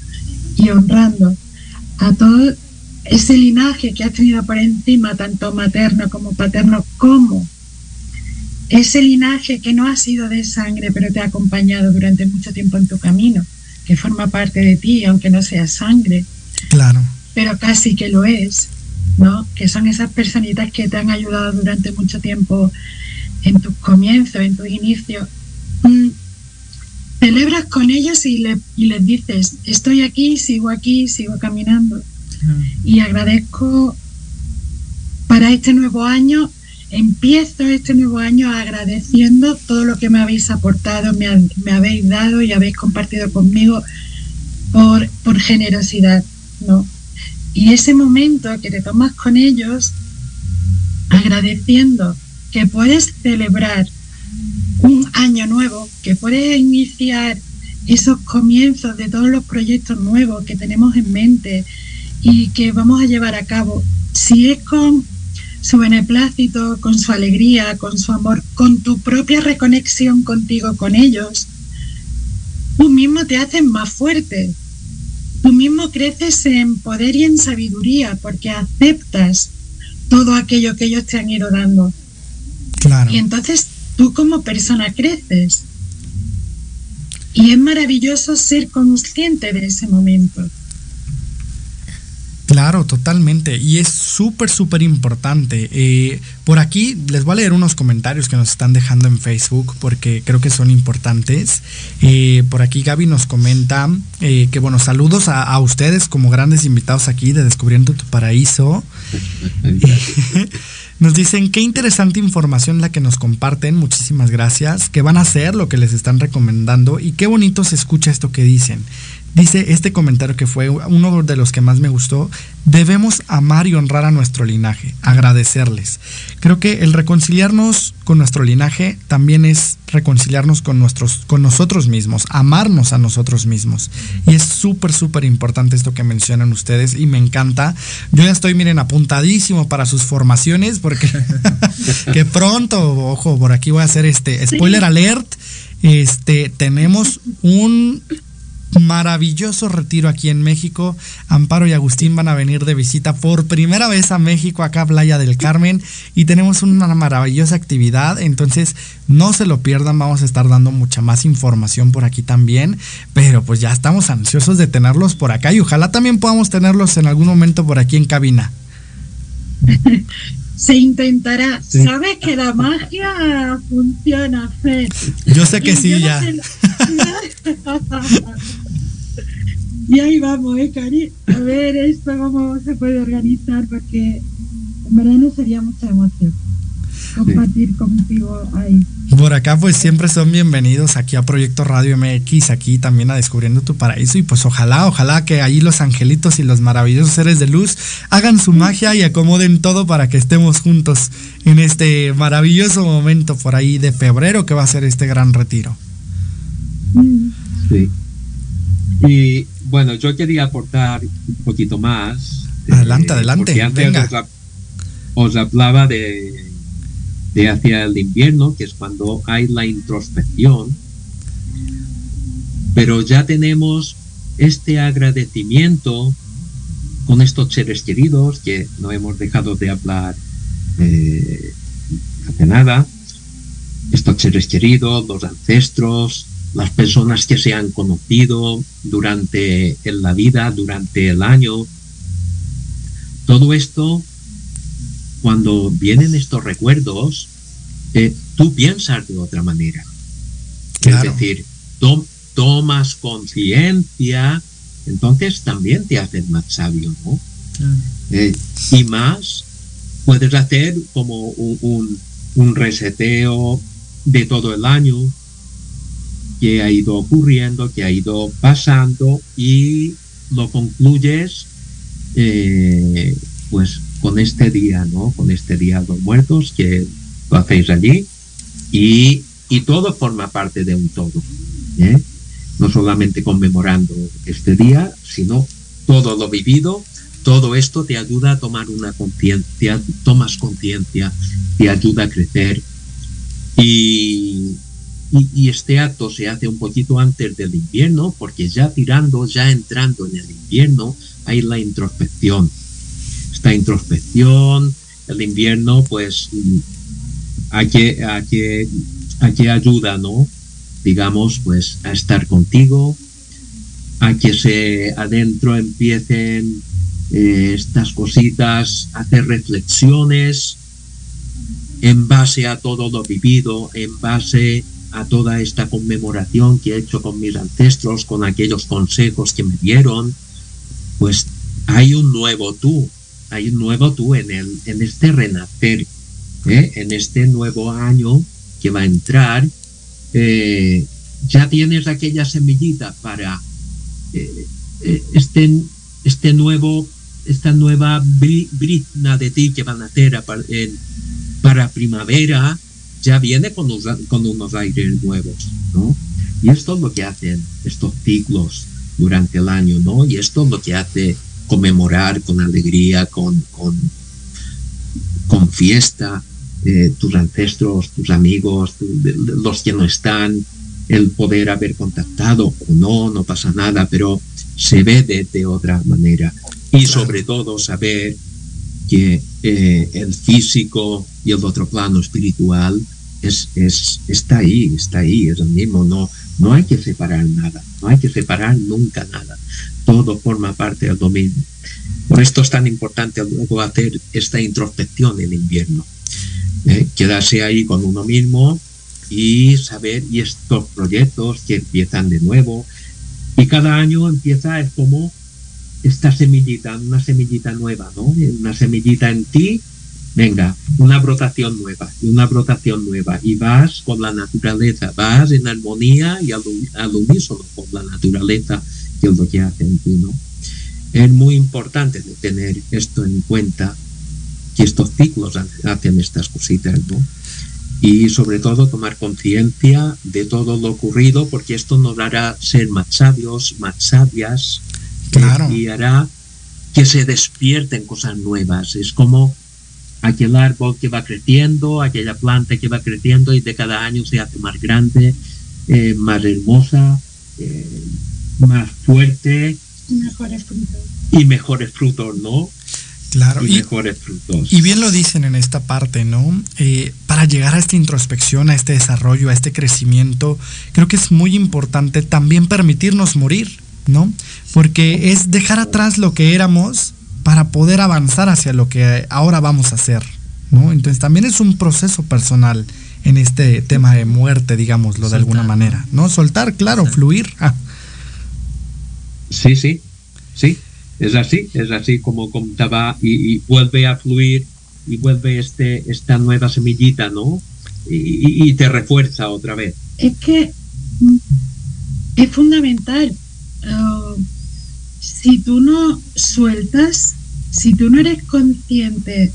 y honrando a todo ese linaje que has tenido por encima, tanto materno como paterno, como ese linaje que no ha sido de sangre, pero te ha acompañado durante mucho tiempo en tu camino, que forma parte de ti, aunque no sea sangre. Claro. Pero casi que lo es, ¿no? Que son esas personitas que te han ayudado durante mucho tiempo en tus comienzos, en tus inicios. Mm, celebras con ellos y, y les dices, estoy aquí, sigo aquí, sigo caminando. Y agradezco para este nuevo año empiezo este nuevo año agradeciendo todo lo que me habéis aportado, me, habéis dado y habéis compartido conmigo por, por generosidad, ¿no? Y ese momento que te tomas con ellos, agradeciendo que puedes celebrar un año nuevo, que puedes iniciar esos comienzos de todos los proyectos nuevos que tenemos en mente y que vamos a llevar a cabo, si es con su beneplácito, con su alegría, con su amor, con tu propia reconexión contigo, con ellos, tú mismo te haces más fuerte. Tú mismo creces en poder y en sabiduría porque aceptas todo aquello que ellos te han ido dando. Claro. Y entonces tú como persona creces. Y es maravilloso ser consciente de ese momento. Claro, totalmente. Y es súper, súper importante. Eh, por aquí les voy a leer unos comentarios que nos están dejando en Facebook porque creo que son importantes. Eh, por aquí Gaby nos comenta eh, que, bueno, saludos a, a, ustedes como grandes invitados aquí de Descubriendo tu Paraíso. nos dicen qué interesante información la que nos comparten. Muchísimas gracias. Que van a hacer lo que les están recomendando y qué bonito se escucha esto que dicen. Dice este comentario que fue uno de los que más me gustó, debemos amar y honrar a nuestro linaje, agradecerles. Creo que el reconciliarnos con nuestro linaje también es reconciliarnos con, nuestros, con nosotros mismos, amarnos a nosotros mismos. Y es súper, súper importante esto que mencionan ustedes y me encanta. Yo ya estoy, miren, apuntadísimo para sus formaciones porque que pronto, ojo, por aquí voy a hacer este spoiler alert. Este, tenemos un maravilloso retiro aquí en México. Amparo y Agustín van a venir de visita por primera vez a México, acá Playa del Carmen, y tenemos una maravillosa actividad. Entonces, no se lo pierdan, vamos a estar dando mucha más información por aquí también. Pero pues ya estamos ansiosos de tenerlos por acá y ojalá también podamos tenerlos en algún momento por aquí en cabina. se intentará. Sabes que la magia funciona, Fer. Yo sé que sí, ya. Y ahí vamos, ¿eh, Cari? A ver esto cómo se puede organizar, porque en verdad no sería mucha emoción compartir contigo ahí. Por acá pues siempre son bienvenidos aquí a Proyecto Radio MX, aquí también a Descubriendo tu Paraíso y pues ojalá, ojalá que ahí los angelitos y los maravillosos seres de luz hagan su magia y acomoden todo para que estemos juntos en este maravilloso momento por ahí de febrero que va a ser este gran retiro. Sí. Y bueno, yo quería aportar un poquito más. Adelante, adelante. venga. os hablaba de de hacia el invierno, que es cuando hay la introspección, pero ya tenemos este agradecimiento con estos seres queridos que no hemos dejado de hablar eh, hace nada, estos seres queridos, los ancestros, las personas que se han conocido durante la vida, durante el año, todo esto cuando vienen estos recuerdos, eh, tú piensas de otra manera. Es decir, tomas conciencia, entonces también te haces más sabio, ¿no? Eh, y más, puedes hacer como un, un, reseteo de todo el año que ha ido ocurriendo, que ha ido pasando y lo concluyes eh, pues con este día, ¿no? Con este día de los muertos que lo hacéis allí y, todo forma parte de un todo. ¿eh? No solamente conmemorando este día, sino todo lo vivido, todo esto te ayuda a tomar una conciencia, tomas conciencia, te ayuda a crecer y, y, este acto se hace un poquito antes del invierno, porque ya tirando, ya entrando en el invierno, hay la introspección esta introspección, el invierno, pues a que, a que, a que ayuda, ¿no? Digamos, pues a estar contigo, a que se adentro empiecen eh, estas cositas, hacer reflexiones en base a todo lo vivido, en base a toda esta conmemoración que he hecho con mis ancestros, con aquellos consejos que me dieron, pues hay un nuevo tú, hay un nuevo tú en, el, en este renacer, ¿eh? en este nuevo año que va a entrar. Eh, ya tienes aquella semillita para eh, este, este nuevo, esta nueva brizna de ti que va a nacer para, primavera, ya viene con, con unos aires nuevos, ¿no? Y esto es lo que hacen estos ciclos durante el año, ¿no? Y esto es lo que hace conmemorar con alegría, con, con, con fiesta, eh, tus ancestros, tus amigos, los que no están, el poder haber contactado o no, no pasa nada, pero se ve de, otra manera. Y sobre todo saber que eh, el físico y el otro plano espiritual es, es, está ahí, está ahí, es el mismo, no, no hay que separar nada, no hay que separar nunca nada todo forma parte del dominio. Por esto es tan importante luego hacer esta introspección en invierno. ¿eh? Quedarse ahí con uno mismo y saber, y estos proyectos que empiezan de nuevo, y cada año empieza, es como esta semillita, una semillita nueva, ¿no? Una semillita en ti, venga, una brotación nueva, una brotación nueva, y vas con la naturaleza, vas en armonía y al, unísono con la naturaleza que es lo que hacen ¿no? Es muy importante tener esto en cuenta, que estos ciclos hacen estas cositas, ¿no? Y sobre todo tomar conciencia de todo lo ocurrido, porque esto nos hará ser más sabios, más sabias, y hará que se despierten cosas nuevas. Es como aquel árbol que va creciendo, aquella planta que va creciendo y de cada año se hace más grande, eh, más hermosa, eh, más fuerte. Y mejores frutos. Y mejores frutos, ¿no? Claro. Y, mejores frutos. Y bien lo dicen en esta parte, ¿no? Eh, para llegar a esta introspección, a este desarrollo, a este crecimiento, creo que es muy importante también permitirnos morir, ¿no? Porque es dejar atrás lo que éramos para poder avanzar hacia lo que ahora vamos a hacer, ¿no? Entonces también es un proceso personal en este tema de muerte, digámoslo de alguna manera, ¿no? Soltar, claro, fluir. Ah. Sí, sí, sí, es así, es así como contaba y, vuelve a fluir y vuelve este, esta nueva semillita, ¿no? y, te refuerza otra vez. Es que es fundamental. Uh, si tú no sueltas, si tú no eres consciente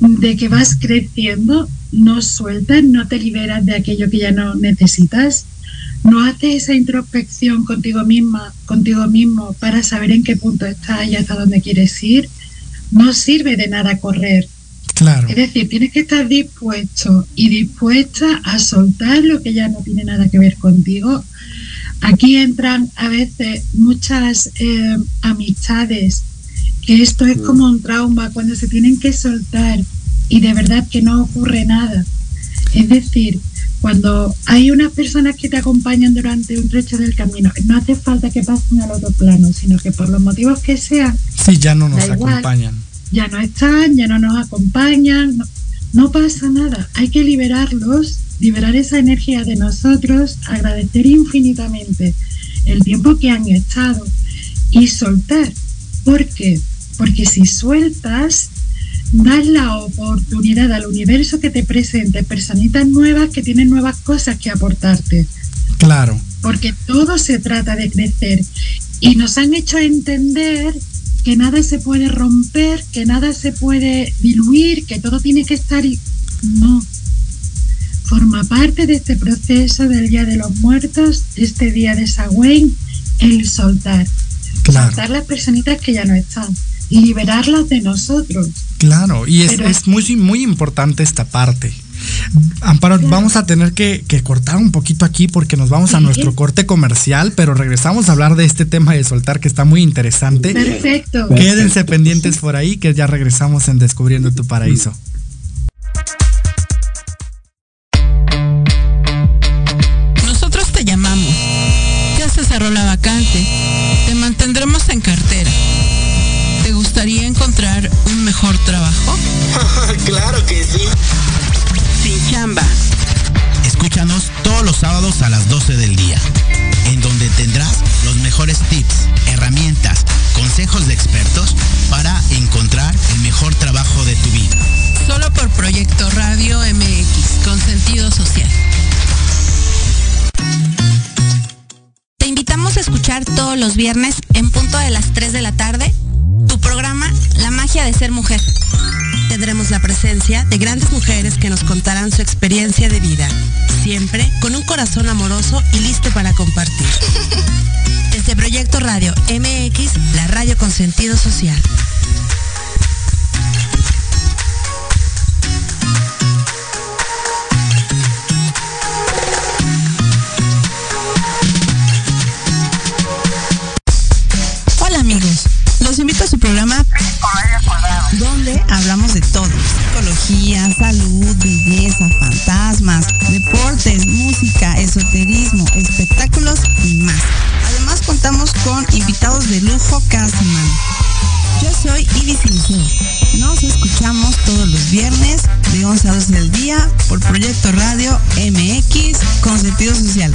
de que vas creciendo, no sueltas, no te liberas de aquello que ya no necesitas, no haces esa introspección contigo misma, contigo mismo para saber en qué punto estás y hasta dónde quieres ir, no sirve de nada correr. Claro. Es decir, tienes que estar dispuesto y dispuesta a soltar lo que ya no tiene nada que ver contigo. Aquí entran a veces muchas eh, amistades, que esto es como un trauma cuando se tienen que soltar y de verdad que no ocurre nada. Es decir, cuando hay unas personas que te acompañan durante un trecho del camino, no hace falta que pasen al otro plano, sino que por los motivos que sean, sí, ya no nos acompañan. Ya no están, ya no nos acompañan, no, pasa nada. Hay que liberarlos, liberar esa energía de nosotros, agradecer infinitamente el tiempo que han estado y soltar. ¿Por qué? Porque si sueltas, das la oportunidad al universo que te presente personitas nuevas que tienen nuevas cosas que aportarte. Claro. Porque todo se trata de crecer. Y nos han hecho entender que nada se puede romper, que nada se puede diluir, que todo tiene que estar... Y... No. Forma parte de este proceso del Día de los Muertos, este día de Sagüen, el soltar. Soltar las personitas que ya no están liberarlas de nosotros. Claro, y es, muy, muy importante esta parte. Amparo, vamos a tener que, cortar un poquito aquí porque nos vamos a nuestro corte comercial, pero regresamos a hablar de este tema de soltar que está muy interesante. Perfecto. Quédense pendientes por ahí que ya regresamos en Descubriendo tu Paraíso. A las 12 del día, en donde tendrás los mejores tips, herramientas, consejos de expertos para encontrar el mejor trabajo de tu vida. Solo por Proyecto Radio MX, con sentido social. Te invitamos a escuchar todos los viernes en punto de las 3 de la tarde tu programa La magia de ser mujer. Tendremos la presencia de grandes mujeres que nos contarán su experiencia de vida, siempre con un corazón amoroso y listo para compartir. Desde Proyecto Radio MX, la radio con sentido social. Los invito a su programa Salud, belleza, fantasmas, deportes, música, esoterismo, espectáculos y más. Además contamos con invitados de lujo cada semana. Yo soy Ibis Nos escuchamos todos los viernes de 11 a 12 del día por Proyecto Radio MX con sentido social.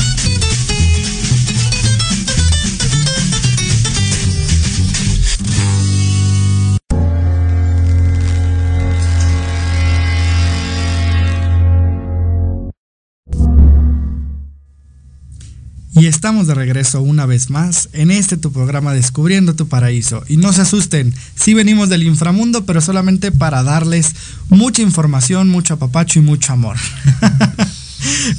Y estamos de regreso una vez más en este tu programa Descubriendo tu Paraíso. Y no se asusten, sí venimos del inframundo, pero solamente para darles mucha información, mucho apapacho y mucho amor.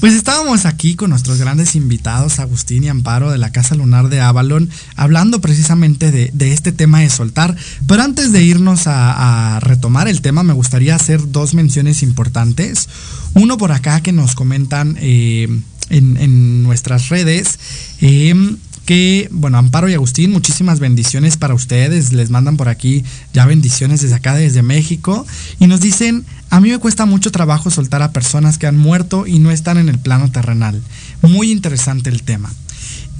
Pues estábamos aquí con nuestros grandes invitados, Agustín y Amparo de la Casa Lunar de Avalon, hablando precisamente de, este tema de soltar. Pero antes de irnos a, retomar el tema, me gustaría hacer dos menciones importantes. Uno por acá que nos comentan eh, en, nuestras redes. Em, que, bueno, Amparo y Agustín, muchísimas bendiciones para ustedes. Les mandan por aquí ya bendiciones desde acá, desde México. Y nos dicen, A mí me cuesta mucho trabajo soltar a personas que han muerto y no están en el plano terrenal. Muy interesante el tema.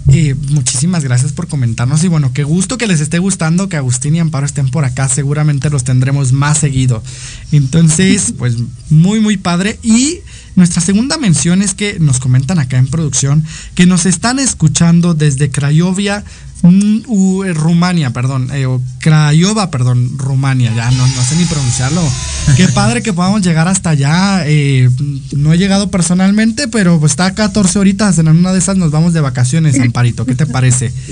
Eh, muchísimas gracias por comentarnos y bueno, qué gusto que les esté gustando que Agustín y Amparo estén por acá, seguramente los tendremos más seguido. Entonces, pues muy, muy padre. Y nuestra segunda mención es que nos comentan acá en producción que nos están escuchando desde Craiovia, mm, eh, Rumania, perdón, eh, Craiova, perdón, Rumania, ya no, no sé ni pronunciarlo. Qué padre que podamos llegar hasta allá. Eh, no he llegado personalmente, pero pues está a 14 horitas. En una de esas nos vamos de vacaciones, Amparito. ¿Qué te parece?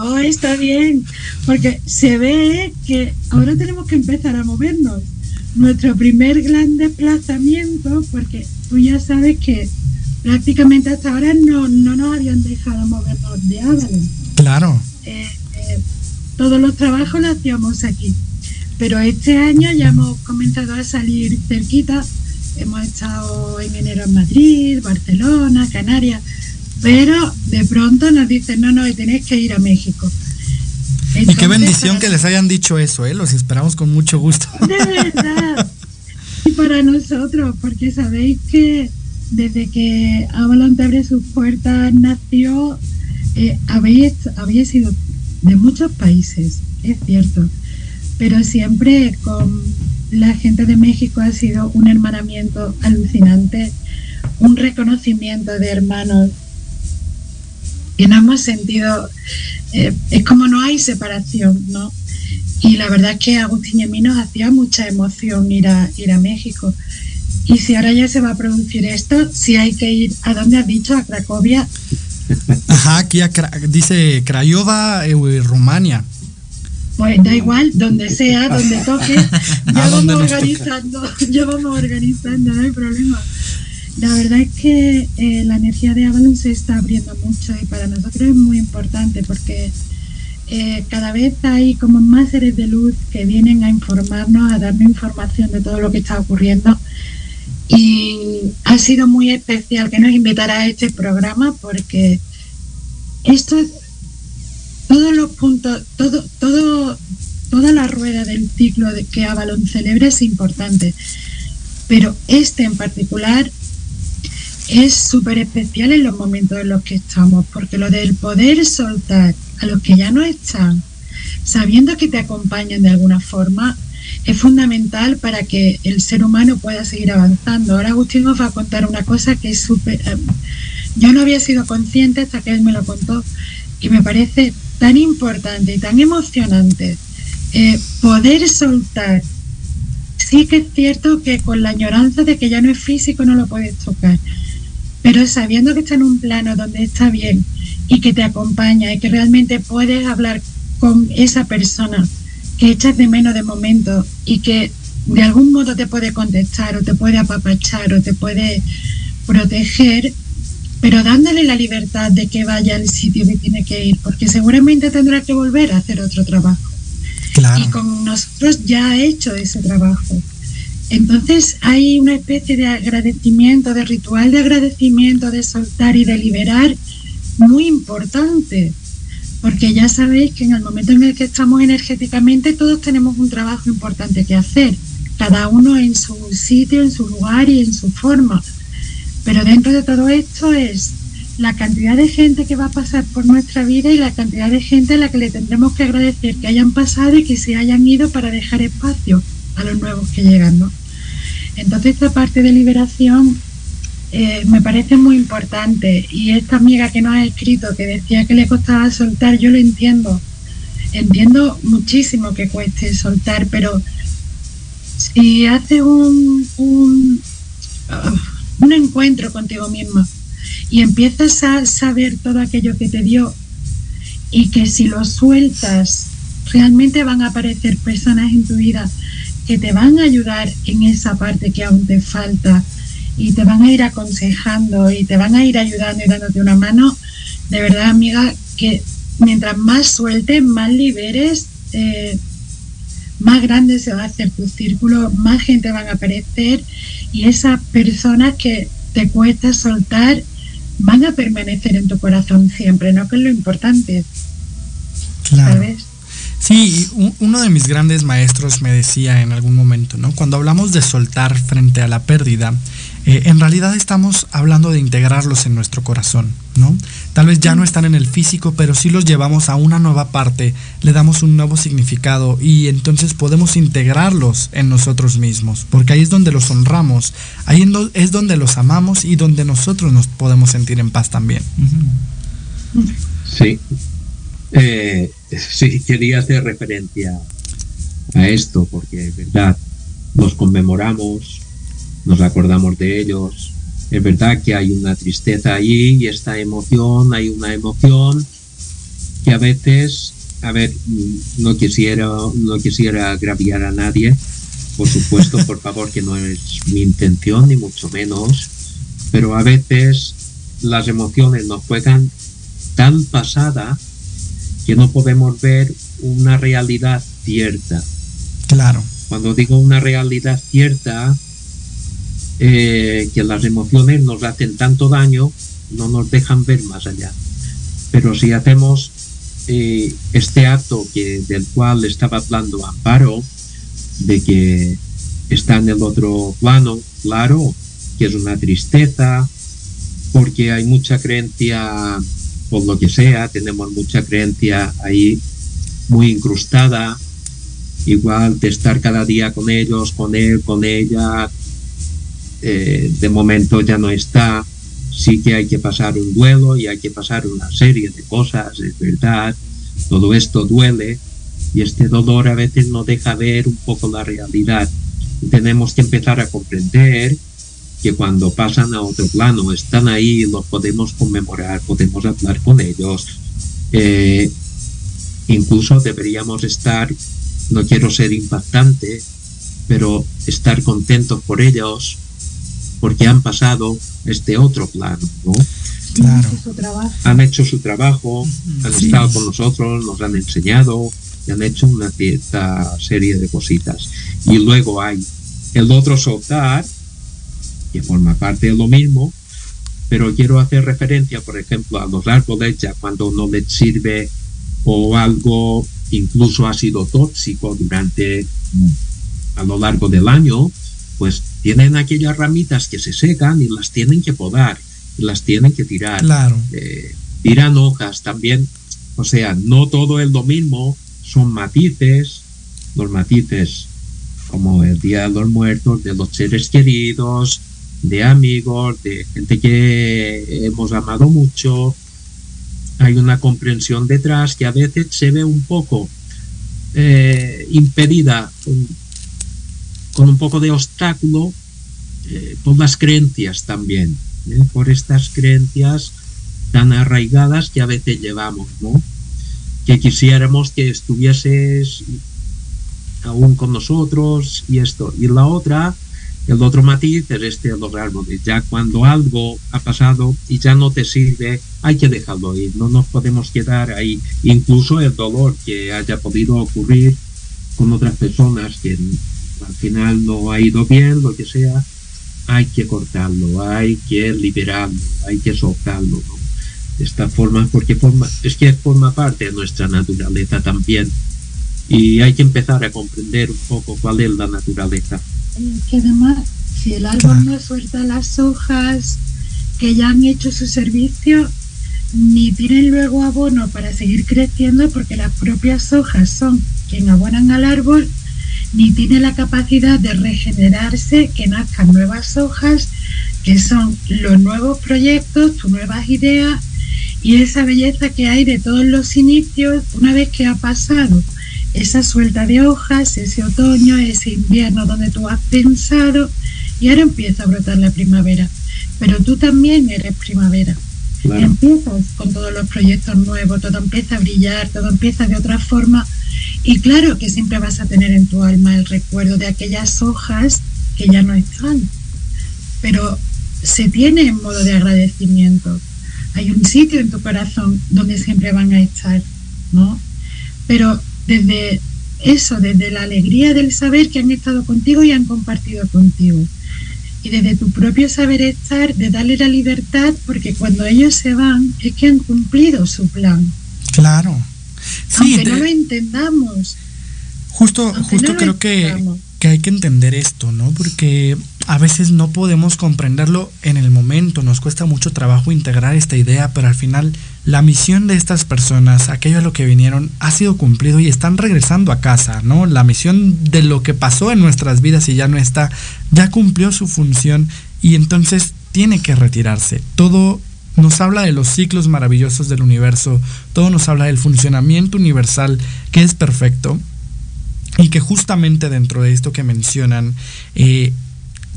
Oh, está bien, porque se ve que ahora tenemos que empezar a movernos. Nuestro primer gran desplazamiento, porque tú ya sabes que prácticamente hasta ahora no, no nos habían dejado movernos de Avalon. Claro. Eh, eh, todos los trabajos los hacíamos aquí. Pero este año ya hemos comenzado a salir cerquita. Hemos estado en enero en Madrid, Barcelona, Canarias. Pero de pronto nos dicen, no, no, tenéis que ir a México. Y qué bendición que les hayan dicho eso, ¿eh? Los esperamos con mucho gusto. De verdad. y para nosotros, porque sabéis que desde que Avalon te abre sus puertas nació, eh, habéis, habéis sido de muchos países, es cierto pero siempre con la gente de México ha sido un hermanamiento alucinante, un reconocimiento de hermanos. Y no hemos sentido, eh, es como no hay separación, ¿no? Y la verdad es que Agustín y a mí nos hacía mucha emoción ir a, ir a México. Y si ahora ya se va a producir esto, si hay que ir, ¿a dónde has dicho? ¿A Cracovia? Ajá, aquí dice Craiova, eh, Rumania pues da igual, donde sea, donde toque, ya vamos organizando, ya vamos organizando, no hay problema. La verdad es que eh, la energía de Avalon se está abriendo mucho y para nosotros es muy importante porque eh, cada vez hay como más seres de luz que vienen a informarnos, a darnos información de todo lo que está ocurriendo. Y ha sido muy especial que nos invitara a este programa porque esto es todos los puntos, todo, todo, toda la rueda del ciclo de que Avalon celebra es importante, pero este en particular es súper especial en los momentos en los que estamos, porque lo del poder soltar a los que ya no están, sabiendo que te acompañan de alguna forma, es fundamental para que el ser humano pueda seguir avanzando. Ahora Agustín nos va a contar una cosa que es súper... Eh, yo no había sido consciente hasta que él me lo contó y me parece tan importante y tan emocionante eh, poder soltar. Sí que es cierto que con la añoranza de que ya no es físico no lo puedes tocar, pero sabiendo que está en un plano donde está bien y que te acompaña y que realmente puedes hablar con esa persona que echas de menos de momento y que de algún modo te puede contestar o te puede apapachar o te puede proteger, pero dándole la libertad de que vaya al sitio que tiene que ir, porque seguramente tendrá que volver a hacer otro trabajo. Y con nosotros ya ha hecho ese trabajo. Entonces hay una especie de agradecimiento, de ritual de agradecimiento, de soltar y de liberar muy importante, porque ya sabéis que en el momento en el que estamos energéticamente todos tenemos un trabajo importante que hacer, cada uno en su sitio, en su lugar y en su forma. Pero dentro de todo esto es la cantidad de gente que va a pasar por nuestra vida y la cantidad de gente a la que le tendremos que agradecer que hayan pasado y que se hayan ido para dejar espacio a los nuevos que llegan, ¿no? Entonces esta parte de liberación eh, me parece muy importante. Y esta amiga que nos ha escrito que decía que le costaba soltar, yo lo entiendo, entiendo muchísimo que cueste soltar, pero si haces un, un un encuentro contigo mismo y empiezas a saber todo aquello que te dio y que si lo sueltas realmente van a aparecer personas en tu vida que te van a ayudar en esa parte que aún te falta y te van a ir aconsejando y te van a ir ayudando y dándote una mano, de verdad amiga, que mientras más sueltes, más liberes, eh, más grande se va a hacer tu círculo, más gente van a aparecer y esas personas que te cuesta soltar van a permanecer en tu corazón siempre, ¿no? Que es lo importante. Claro. Sí, uno de mis grandes maestros me decía en algún momento, ¿no? Cuando hablamos de soltar frente a la pérdida, eh, en realidad estamos hablando de integrarlos en nuestro corazón, ¿no? Tal vez ya no están en el físico, pero sí los llevamos a una nueva parte, le damos un nuevo significado y entonces podemos integrarlos en nosotros mismos, porque ahí es donde los honramos, ahí es donde los amamos y donde nosotros nos podemos sentir en paz también. Sí, eh, sí, quería hacer referencia a esto, porque es verdad, nos conmemoramos, nos acordamos de ellos. Es verdad que hay una tristeza ahí y esta emoción, hay una emoción que a veces, a ver, no quisiera, no quisiera agraviar a nadie, por supuesto, por favor, que no es mi intención, ni mucho menos, pero a veces las emociones nos juegan tan pasada que no podemos ver una realidad cierta. Claro. Cuando digo una realidad cierta, eh, que las emociones nos hacen tanto daño, no nos dejan ver más allá. Pero si hacemos eh, este acto que, del cual estaba hablando Amparo, de que está en el otro plano, claro, que es una tristeza, porque hay mucha creencia por lo que sea, tenemos mucha creencia ahí muy incrustada, igual de estar cada día con ellos, con él, con ella, eh, de momento ya no está, sí que hay que pasar un duelo y hay que pasar una serie de cosas, es verdad, todo esto duele y este dolor a veces no deja ver un poco la realidad. tenemos que empezar a comprender que cuando pasan a otro plano están ahí, los podemos conmemorar, podemos hablar con ellos. Eh, incluso deberíamos estar, no quiero ser impactante, pero estar contentos por ellos porque han pasado este otro plano, ¿no? Claro. Han hecho su trabajo, han estado con nosotros, nos han enseñado y han hecho una cierta serie de cositas. Y luego hay el otro soltar, que forma parte de lo mismo, pero quiero hacer referencia, por ejemplo, a los árboles, ya cuando no les sirve o algo incluso ha sido tóxico durante a lo largo del año, pues tienen aquellas ramitas que se secan y las tienen que podar, y las tienen que tirar. Claro. Eh, tiran hojas también, o sea, no todo es lo mismo, son matices, los matices como el Día de los Muertos, de los seres queridos, de amigos, de gente que hemos amado mucho. Hay una comprensión detrás que a veces se ve un poco eh, impedida con, un poco de obstáculo eh, por las creencias también, ¿eh? por estas creencias tan arraigadas que a veces llevamos. Que quisiéramos que estuvieses aún con nosotros y esto. Y la otra, el otro matiz es este de los árboles. Ya cuando algo ha pasado y ya no te sirve, hay que dejarlo ir. No nos podemos quedar ahí. Incluso el dolor que haya podido ocurrir con otras personas que al final no ha ido bien, lo que sea, hay que cortarlo, hay que liberarlo, hay que soltarlo. De esta forma, porque forma, es que forma parte de nuestra naturaleza también. Y hay que empezar a comprender un poco cuál es la naturaleza que además, si el árbol no suelta las hojas que ya han hecho su servicio, ni tienen luego abono para seguir creciendo porque las propias hojas son quien abonan al árbol, ni tiene la capacidad de regenerarse, que nazcan nuevas hojas, que son los nuevos proyectos, tus nuevas ideas y esa belleza que hay de todos los inicios una vez que ha pasado esa suelta de hojas, ese otoño, ese invierno donde tú has pensado y ahora empieza a brotar la primavera. Pero tú también eres primavera. Empiezas con todos los proyectos nuevos, todo empieza a brillar, todo empieza de otra forma. Y claro que siempre vas a tener en tu alma el recuerdo de aquellas hojas que ya no están. Pero se tiene en modo de agradecimiento. Hay un sitio en tu corazón donde siempre van a estar, ¿no? Pero desde eso, desde la alegría del saber que han estado contigo y han compartido contigo. Y desde tu propio saber estar, de darle la libertad, porque cuando ellos se van es que han cumplido su plan. Claro. aunque no lo entendamos. Justo, justo creo que, que hay que entender esto, ¿no? Porque a veces no podemos comprenderlo en el momento, nos cuesta mucho trabajo integrar esta idea, pero al final la misión de estas personas, aquello a lo que vinieron, ha sido cumplido y están regresando a casa, ¿no? La misión de lo que pasó en nuestras vidas y ya no está, ya cumplió su función y entonces tiene que retirarse. Todo nos habla de los ciclos maravillosos del universo, todo nos habla del funcionamiento universal que es perfecto y que justamente dentro de esto que mencionan, eh,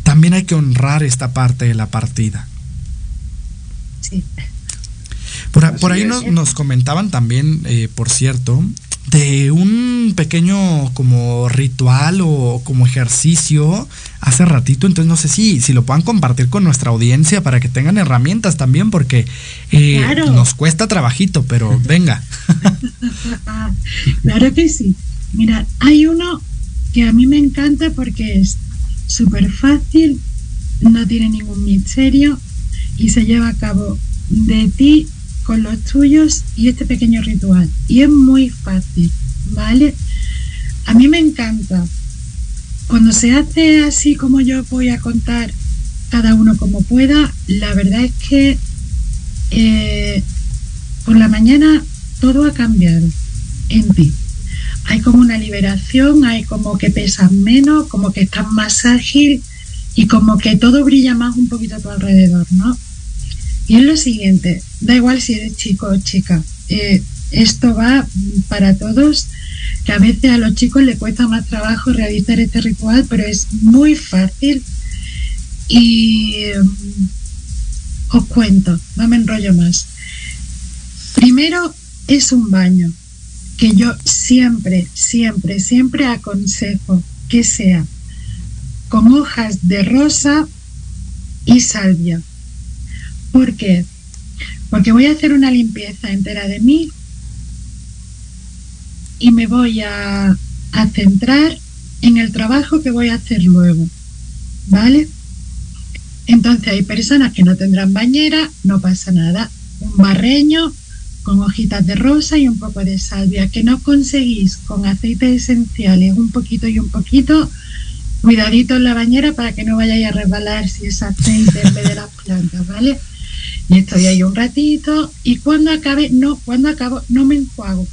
también hay que honrar esta parte de la partida. Sí. Por, ahí nos, comentaban también, eh, por cierto, de un pequeño como ritual o como ejercicio hace ratito, entonces no sé si, si lo puedan compartir con nuestra audiencia para que tengan herramientas también, porque eh, nos cuesta trabajito, pero venga. claro que sí. Mira, hay uno que a mí me encanta porque es súper fácil, no tiene ningún misterio y se lleva a cabo de ti con los tuyos y este pequeño ritual. Y es muy fácil, ¿vale? A mí me encanta. Cuando se hace así como yo voy a contar cada uno como pueda, la verdad es que eh, por la mañana todo ha cambiado en ti hay como una liberación, hay como que pesas menos, como que estás más ágil y como que todo brilla más un poquito a tu alrededor, ¿no? Y es lo siguiente, da igual si eres chico o chica, eh, esto va para todos, que a veces a los chicos les cuesta más trabajo realizar este ritual, pero es muy fácil y mm, os cuento, no me enrollo más. Primero es un baño, que yo siempre, siempre, siempre aconsejo que sea con hojas de rosa y salvia. ¿Por qué? Porque voy a hacer una limpieza entera de mí y me voy a, a centrar en el trabajo que voy a hacer luego. ¿Vale? Entonces hay personas que no tendrán bañera, no pasa nada. Un barreño con hojitas de rosa y un poco de salvia, que no conseguís con aceites esenciales, un poquito y un poquito, cuidadito en la bañera para que no vayáis a resbalar si es aceite en vez de las plantas, ¿vale? Y estoy ahí un ratito y cuando acabe, no, cuando acabo, no me enjuago.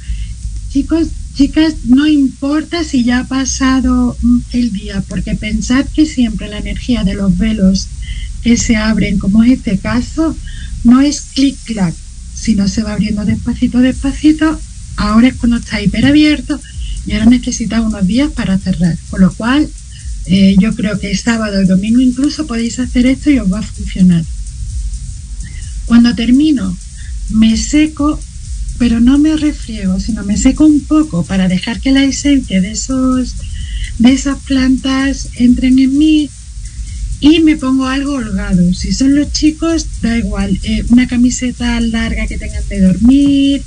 Chicos, chicas, no importa si ya ha pasado el día, porque pensad que siempre la energía de los velos que se abren, como es este caso, no es clic-clac, si no se va abriendo despacito, despacito, ahora es cuando está hiperabierto y ahora necesita unos días para cerrar. Con lo cual, eh, yo creo que sábado, el domingo incluso podéis hacer esto y os va a funcionar. Cuando termino, me seco, pero no me refriego, sino me seco un poco para dejar que la esencia de esos de esas plantas entren en mí y me pongo algo holgado. Si son los chicos, da igual. Eh, una camiseta larga que tengan de dormir,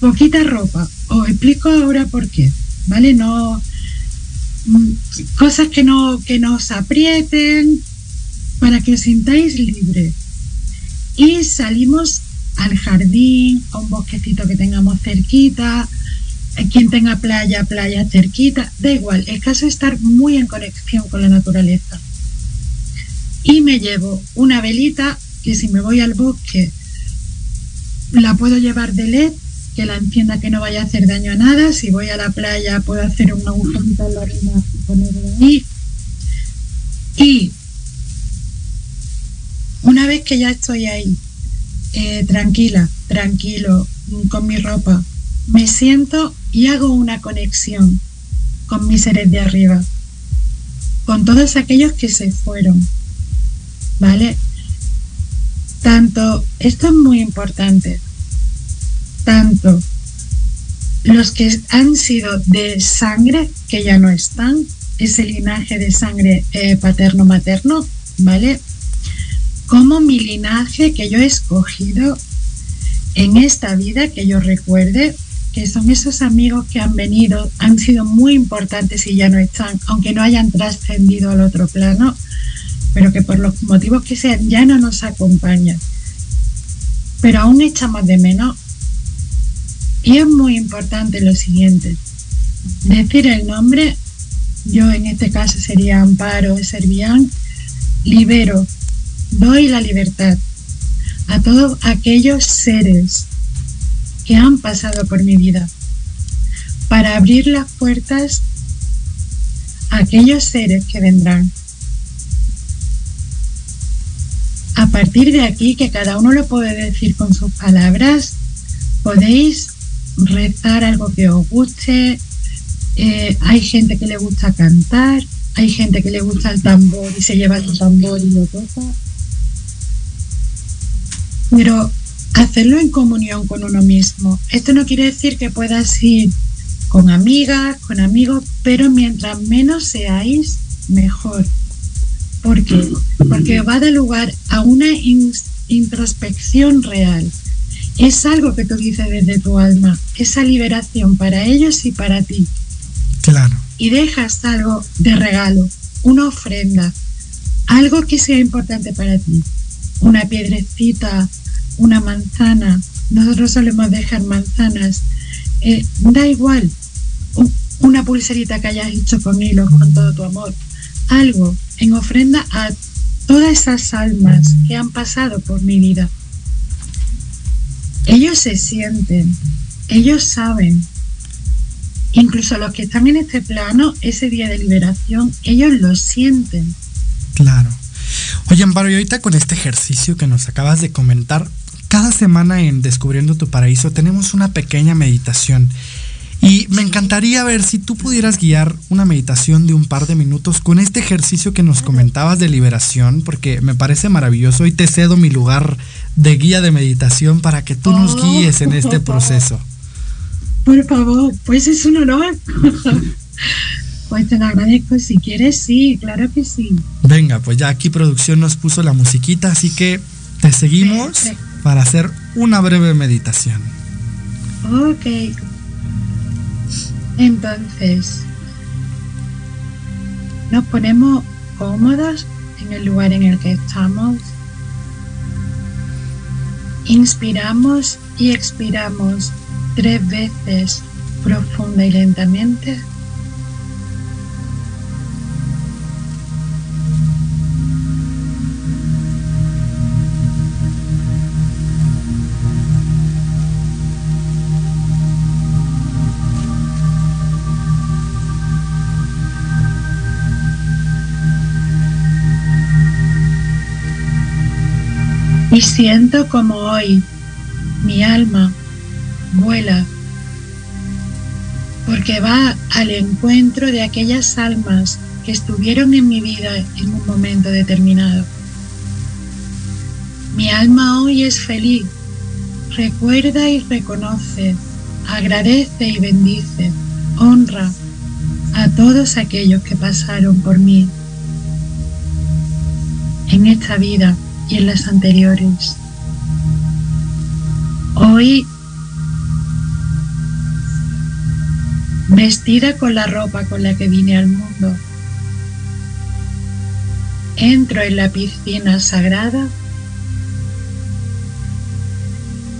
poquita ropa. Os explico ahora por qué, ¿vale? No mm, cosas que no que no os aprieten para que os sintáis libre. Y salimos al jardín, a un bosquecito que tengamos cerquita, eh, quien tenga playa, playa cerquita, da igual, el caso es estar muy en conexión con la naturaleza y me llevo una velita que si me voy al bosque la puedo llevar de LED, que la encienda que no vaya a hacer daño a nada. Si voy a la playa puedo hacer un agujerito en la orina y ponerlo ahí. Y una vez que ya estoy ahí, eh, tranquila, tranquilo, con mi ropa, me siento y hago una conexión con mis seres de arriba, con todos aquellos que se fueron, ¿vale? Tanto, esto es muy importante, tanto los que han sido de sangre, que ya no están, ese linaje de sangre eh, paterno-materno, ¿vale? Como mi linaje que yo he escogido en esta vida, que yo recuerde, que son esos amigos que han venido, han sido muy importantes y ya no están, aunque no hayan trascendido al otro plano, pero que por los motivos que sean ya no nos acompañan. Pero aún echamos de menos Y es muy importante lo siguiente, decir el nombre, yo en este caso sería Amparo Servián, libero, doy la libertad a todos aquellos seres que han pasado por mi vida para abrir las puertas a aquellos seres que vendrán. A partir de aquí, que cada uno lo puede decir con sus palabras, podéis rezar algo que os guste. Eh, hay gente que le gusta cantar, hay gente que le gusta el tambor y se lleva su tambor y lo toca. Pero hacerlo en comunión con uno mismo. Esto no quiere decir que puedas ir con amigas, con amigos, pero mientras menos seáis, mejor. ¿Por qué? Porque va a dar lugar a una introspección real. Es algo que tú dices desde tu alma, esa liberación para ellos y para ti. Claro. Y dejas algo de regalo, una ofrenda, algo que sea importante para ti. Una piedrecita, una manzana. Nosotros solemos dejar manzanas. Eh, da igual, una pulserita que hayas hecho con hilos, con todo tu amor. Algo en ofrenda a todas esas almas que han pasado por mi vida. Ellos se sienten, ellos saben. Incluso los que están en este plano, ese día de liberación, ellos lo sienten. Claro. Oye, Amparo, y ahorita con este ejercicio que nos acabas de comentar, cada semana en Descubriendo tu Paraíso tenemos una pequeña meditación. Y me encantaría ver si tú pudieras guiar una meditación de un par de minutos con este ejercicio que nos comentabas de liberación, porque me parece maravilloso y te cedo mi lugar de guía de meditación para que tú nos oh. guíes en este proceso. Por favor, pues es un honor. Pues te lo agradezco. Si quieres, sí, claro que sí. Venga, pues ya aquí producción nos puso la musiquita, así que te seguimos para hacer una breve meditación. Ok. Entonces, nos ponemos cómodos en el lugar en el que estamos. Inspiramos y expiramos tres veces profunda y lentamente. Siento como hoy mi alma vuela porque va al encuentro de aquellas almas que estuvieron en mi vida en un momento determinado. Mi alma hoy es feliz, recuerda y reconoce, agradece y bendice, honra a todos aquellos que pasaron por mí en esta vida y en las anteriores. Hoy, vestida con la ropa con la que vine al mundo, entro en la piscina sagrada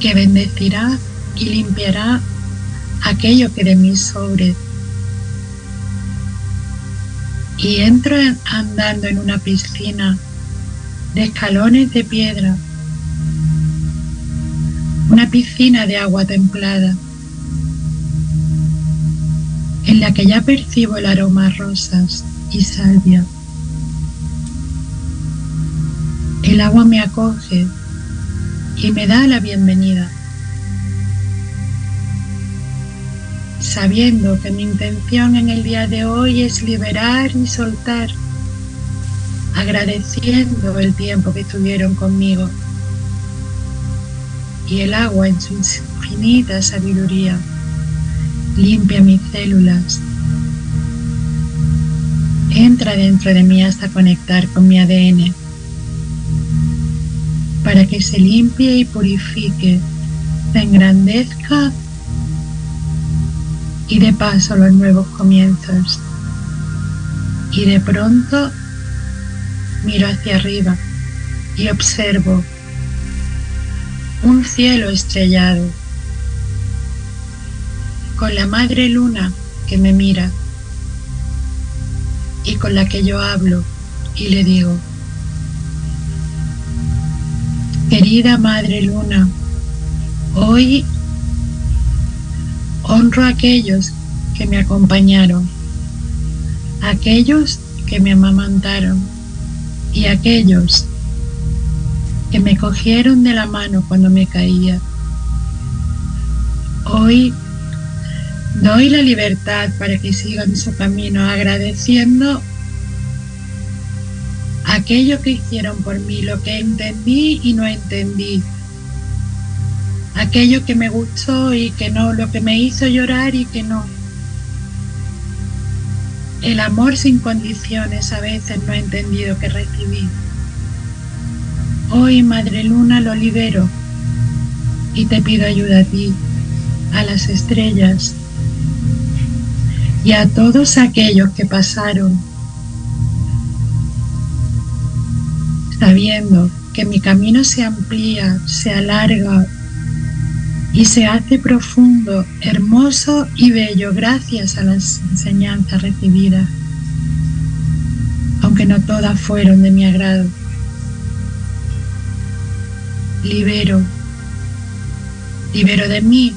que bendecirá y limpiará aquello que de mí sobre. Y entro andando en una piscina de escalones de piedra, una piscina de agua templada, en la que ya percibo el aroma a rosas y salvia. El agua me acoge y me da la bienvenida, sabiendo que mi intención en el día de hoy es liberar y soltar agradeciendo el tiempo que estuvieron conmigo y el agua en su infinita sabiduría limpia mis células, entra dentro de mí hasta conectar con mi ADN para que se limpie y purifique, se engrandezca y de paso los nuevos comienzos. Y de pronto Miro hacia arriba y observo un cielo estrellado con la madre luna que me mira y con la que yo hablo y le digo, querida madre luna, hoy honro a aquellos que me acompañaron, aquellos que me amamantaron y aquellos que me cogieron de la mano cuando me caía. Hoy doy la libertad para que sigan su camino agradeciendo aquello que hicieron por mí, lo que entendí y no entendí, aquello que me gustó y que no, lo que me hizo llorar y que no. El amor sin condiciones a veces no he entendido que recibí. Hoy, Madre Luna, lo libero y te pido ayuda a ti, a las estrellas y a todos aquellos que pasaron, sabiendo que mi camino se amplía, se alarga y se hace profundo, hermoso y bello gracias a las enseñanzas recibidas, aunque no todas fueron de mi agrado. Libero, libero de mí,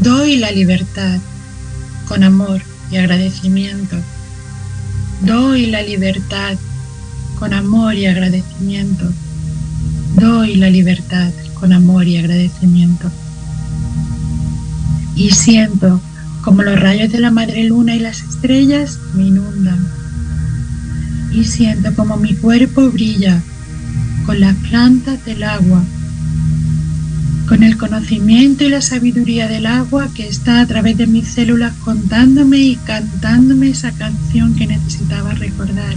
doy la libertad con amor y agradecimiento, doy la libertad con amor y agradecimiento, doy la libertad con amor y agradecimiento. Y siento como los rayos de la madre luna y las estrellas me inundan. Y siento como mi cuerpo brilla con las plantas del agua, con el conocimiento y la sabiduría del agua que está a través de mis células contándome y cantándome esa canción que necesitaba recordar.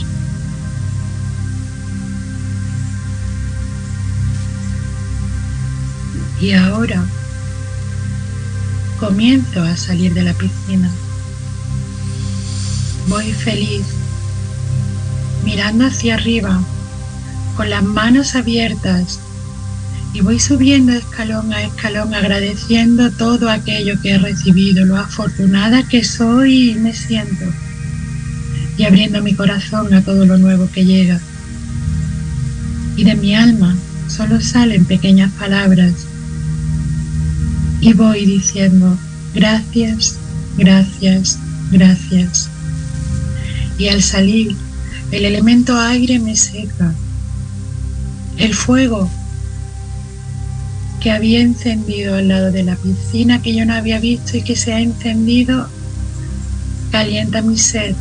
Y ahora comienzo a salir de la piscina. Voy feliz, mirando hacia arriba con las manos abiertas y voy subiendo escalón a escalón agradeciendo todo aquello que he recibido, lo afortunada que soy y me siento, y abriendo mi corazón a todo lo nuevo que llega. Y de mi alma solo salen pequeñas palabras y voy diciendo gracias, gracias, gracias. Y al salir, el elemento aire me seca el fuego que había encendido al lado de la piscina que yo no había visto y que se ha encendido calienta mi sed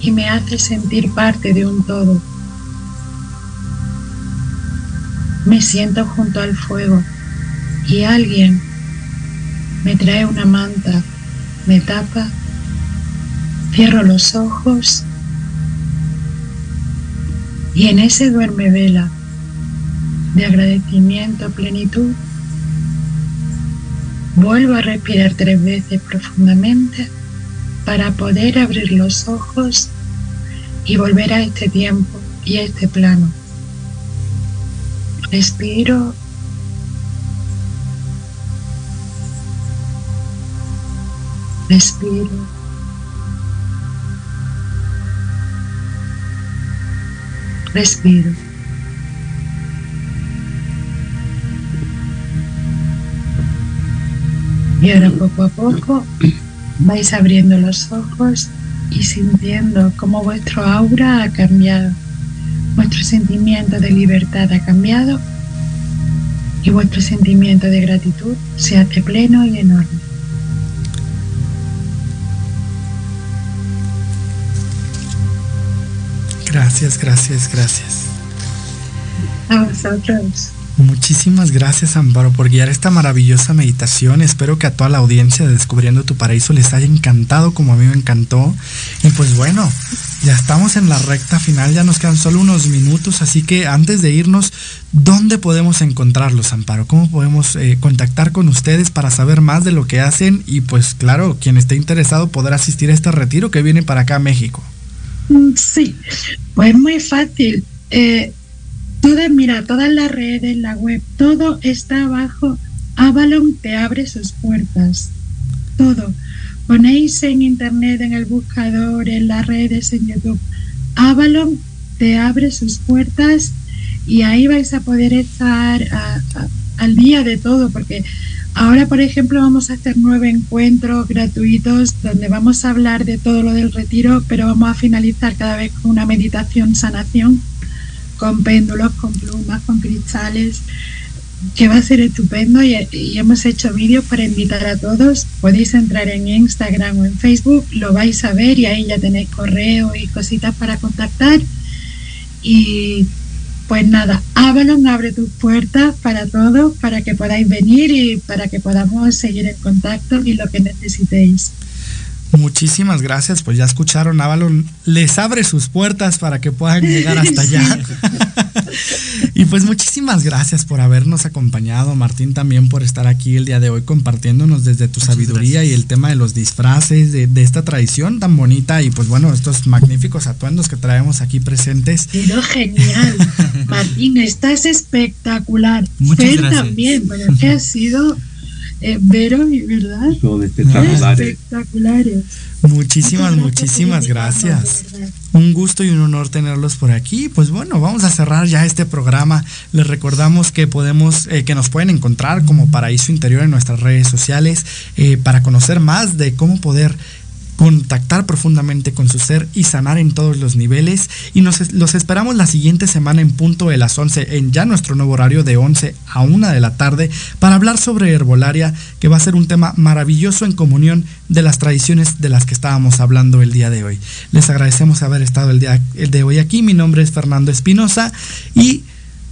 y me hace sentir parte de un todo. Me siento junto al fuego y alguien me trae una manta, me tapa, cierro los ojos y en ese duerme vela de agradecimiento, plenitud. Vuelvo a respirar tres veces profundamente para poder abrir los ojos y volver a este tiempo y a este plano. Respiro. Respiro. Respiro. Y ahora poco a poco vais abriendo los ojos y sintiendo cómo vuestro aura ha cambiado, vuestro sentimiento de libertad ha cambiado y vuestro sentimiento de gratitud se hace pleno y enorme. Gracias, gracias, gracias. A vosotros. Muchísimas gracias Amparo por guiar esta maravillosa meditación. Espero que a toda la audiencia de Descubriendo tu Paraíso les haya encantado como a mí me encantó. Y pues bueno, ya estamos en la recta final, ya nos quedan solo unos minutos, así que antes de irnos, ¿dónde podemos encontrarlos Amparo? ¿Cómo podemos eh, contactar con ustedes para saber más de lo que hacen? Y pues claro, quien esté interesado podrá asistir a este retiro que viene para acá a México. Mm, sí, pues muy fácil. Eh, Todas, mira, todas las redes, la web, todo está abajo. Avalon te abre sus puertas. todo. Ponéis en internet, en el buscador, en las redes, en YouTube, Avalon te abre sus puertas y ahí vais a poder estar al día de todo, porque ahora, por ejemplo, vamos a hacer nueve encuentros gratuitos donde vamos a hablar de todo lo del retiro, pero vamos a finalizar cada vez con una meditación sanación, con péndulos, con plumas, con cristales que va a ser estupendo y, hemos hecho vídeos para invitar a todos. Podéis entrar en Instagram o en Facebook, lo vais a ver y ahí ya tenéis correo y cositas para contactar. Y pues nada, Avalon abre tus puertas para todos, para que podáis venir y para que podamos seguir en contacto y lo que necesitéis. Muchísimas gracias, pues ya escucharon, Avalon les abre sus puertas para que puedan llegar hasta allá. y pues muchísimas gracias por habernos acompañado, Martín también por estar aquí el día de hoy compartiéndonos desde tu sabiduría y el tema de los disfraces, de, esta tradición tan bonita y pues bueno, estos magníficos atuendos que traemos aquí presentes. Pero genial, Martín, estás espectacular. Muchas gracias. también, pero que ha sido eh, Vero, ¿verdad? Son espectaculares. espectaculares. Muchísimas, muchísimas gracias. Un gusto y un honor tenerlos por aquí. Pues bueno, vamos a cerrar ya este programa. Les recordamos que podemos, eh, que nos pueden encontrar como Paraíso Interior en nuestras redes sociales eh, para conocer más de cómo poder contactar profundamente con su ser y sanar en todos los niveles. Y nos, los esperamos la siguiente semana en punto de las 11, en ya nuestro nuevo horario de 11 a 1 de la tarde, para hablar sobre herbolaria, que va a ser un tema maravilloso en comunión de las tradiciones de las que estábamos hablando el día de hoy. Les agradecemos haber estado el día el de hoy aquí. Mi nombre es Fernando Espinosa y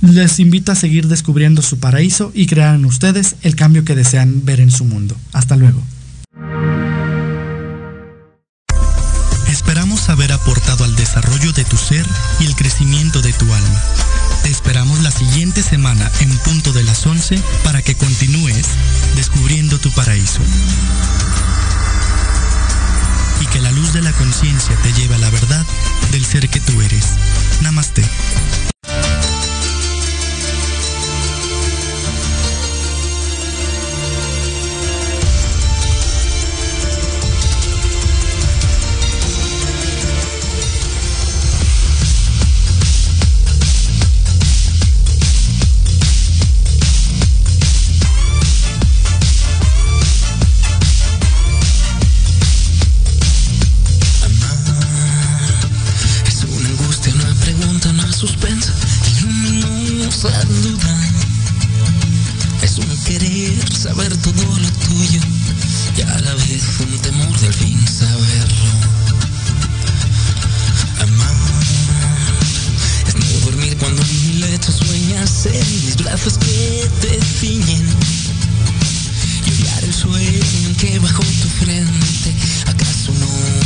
les invito a seguir descubriendo su paraíso y crear en ustedes el cambio que desean ver en su mundo. Hasta luego. Desarrollo de tu ser y el crecimiento de tu alma. Te esperamos la siguiente semana en punto de las 11 para que continúes descubriendo tu paraíso. Y que la luz de la conciencia te lleve a la verdad del ser que tú eres. Namaste. Es un querer saber todo lo tuyo y a la vez un temor del fin saberlo. Amar es no dormir cuando en mi lecho sueñas en mis brazos que te ciñen y odiar el sueño que bajo tu frente acaso no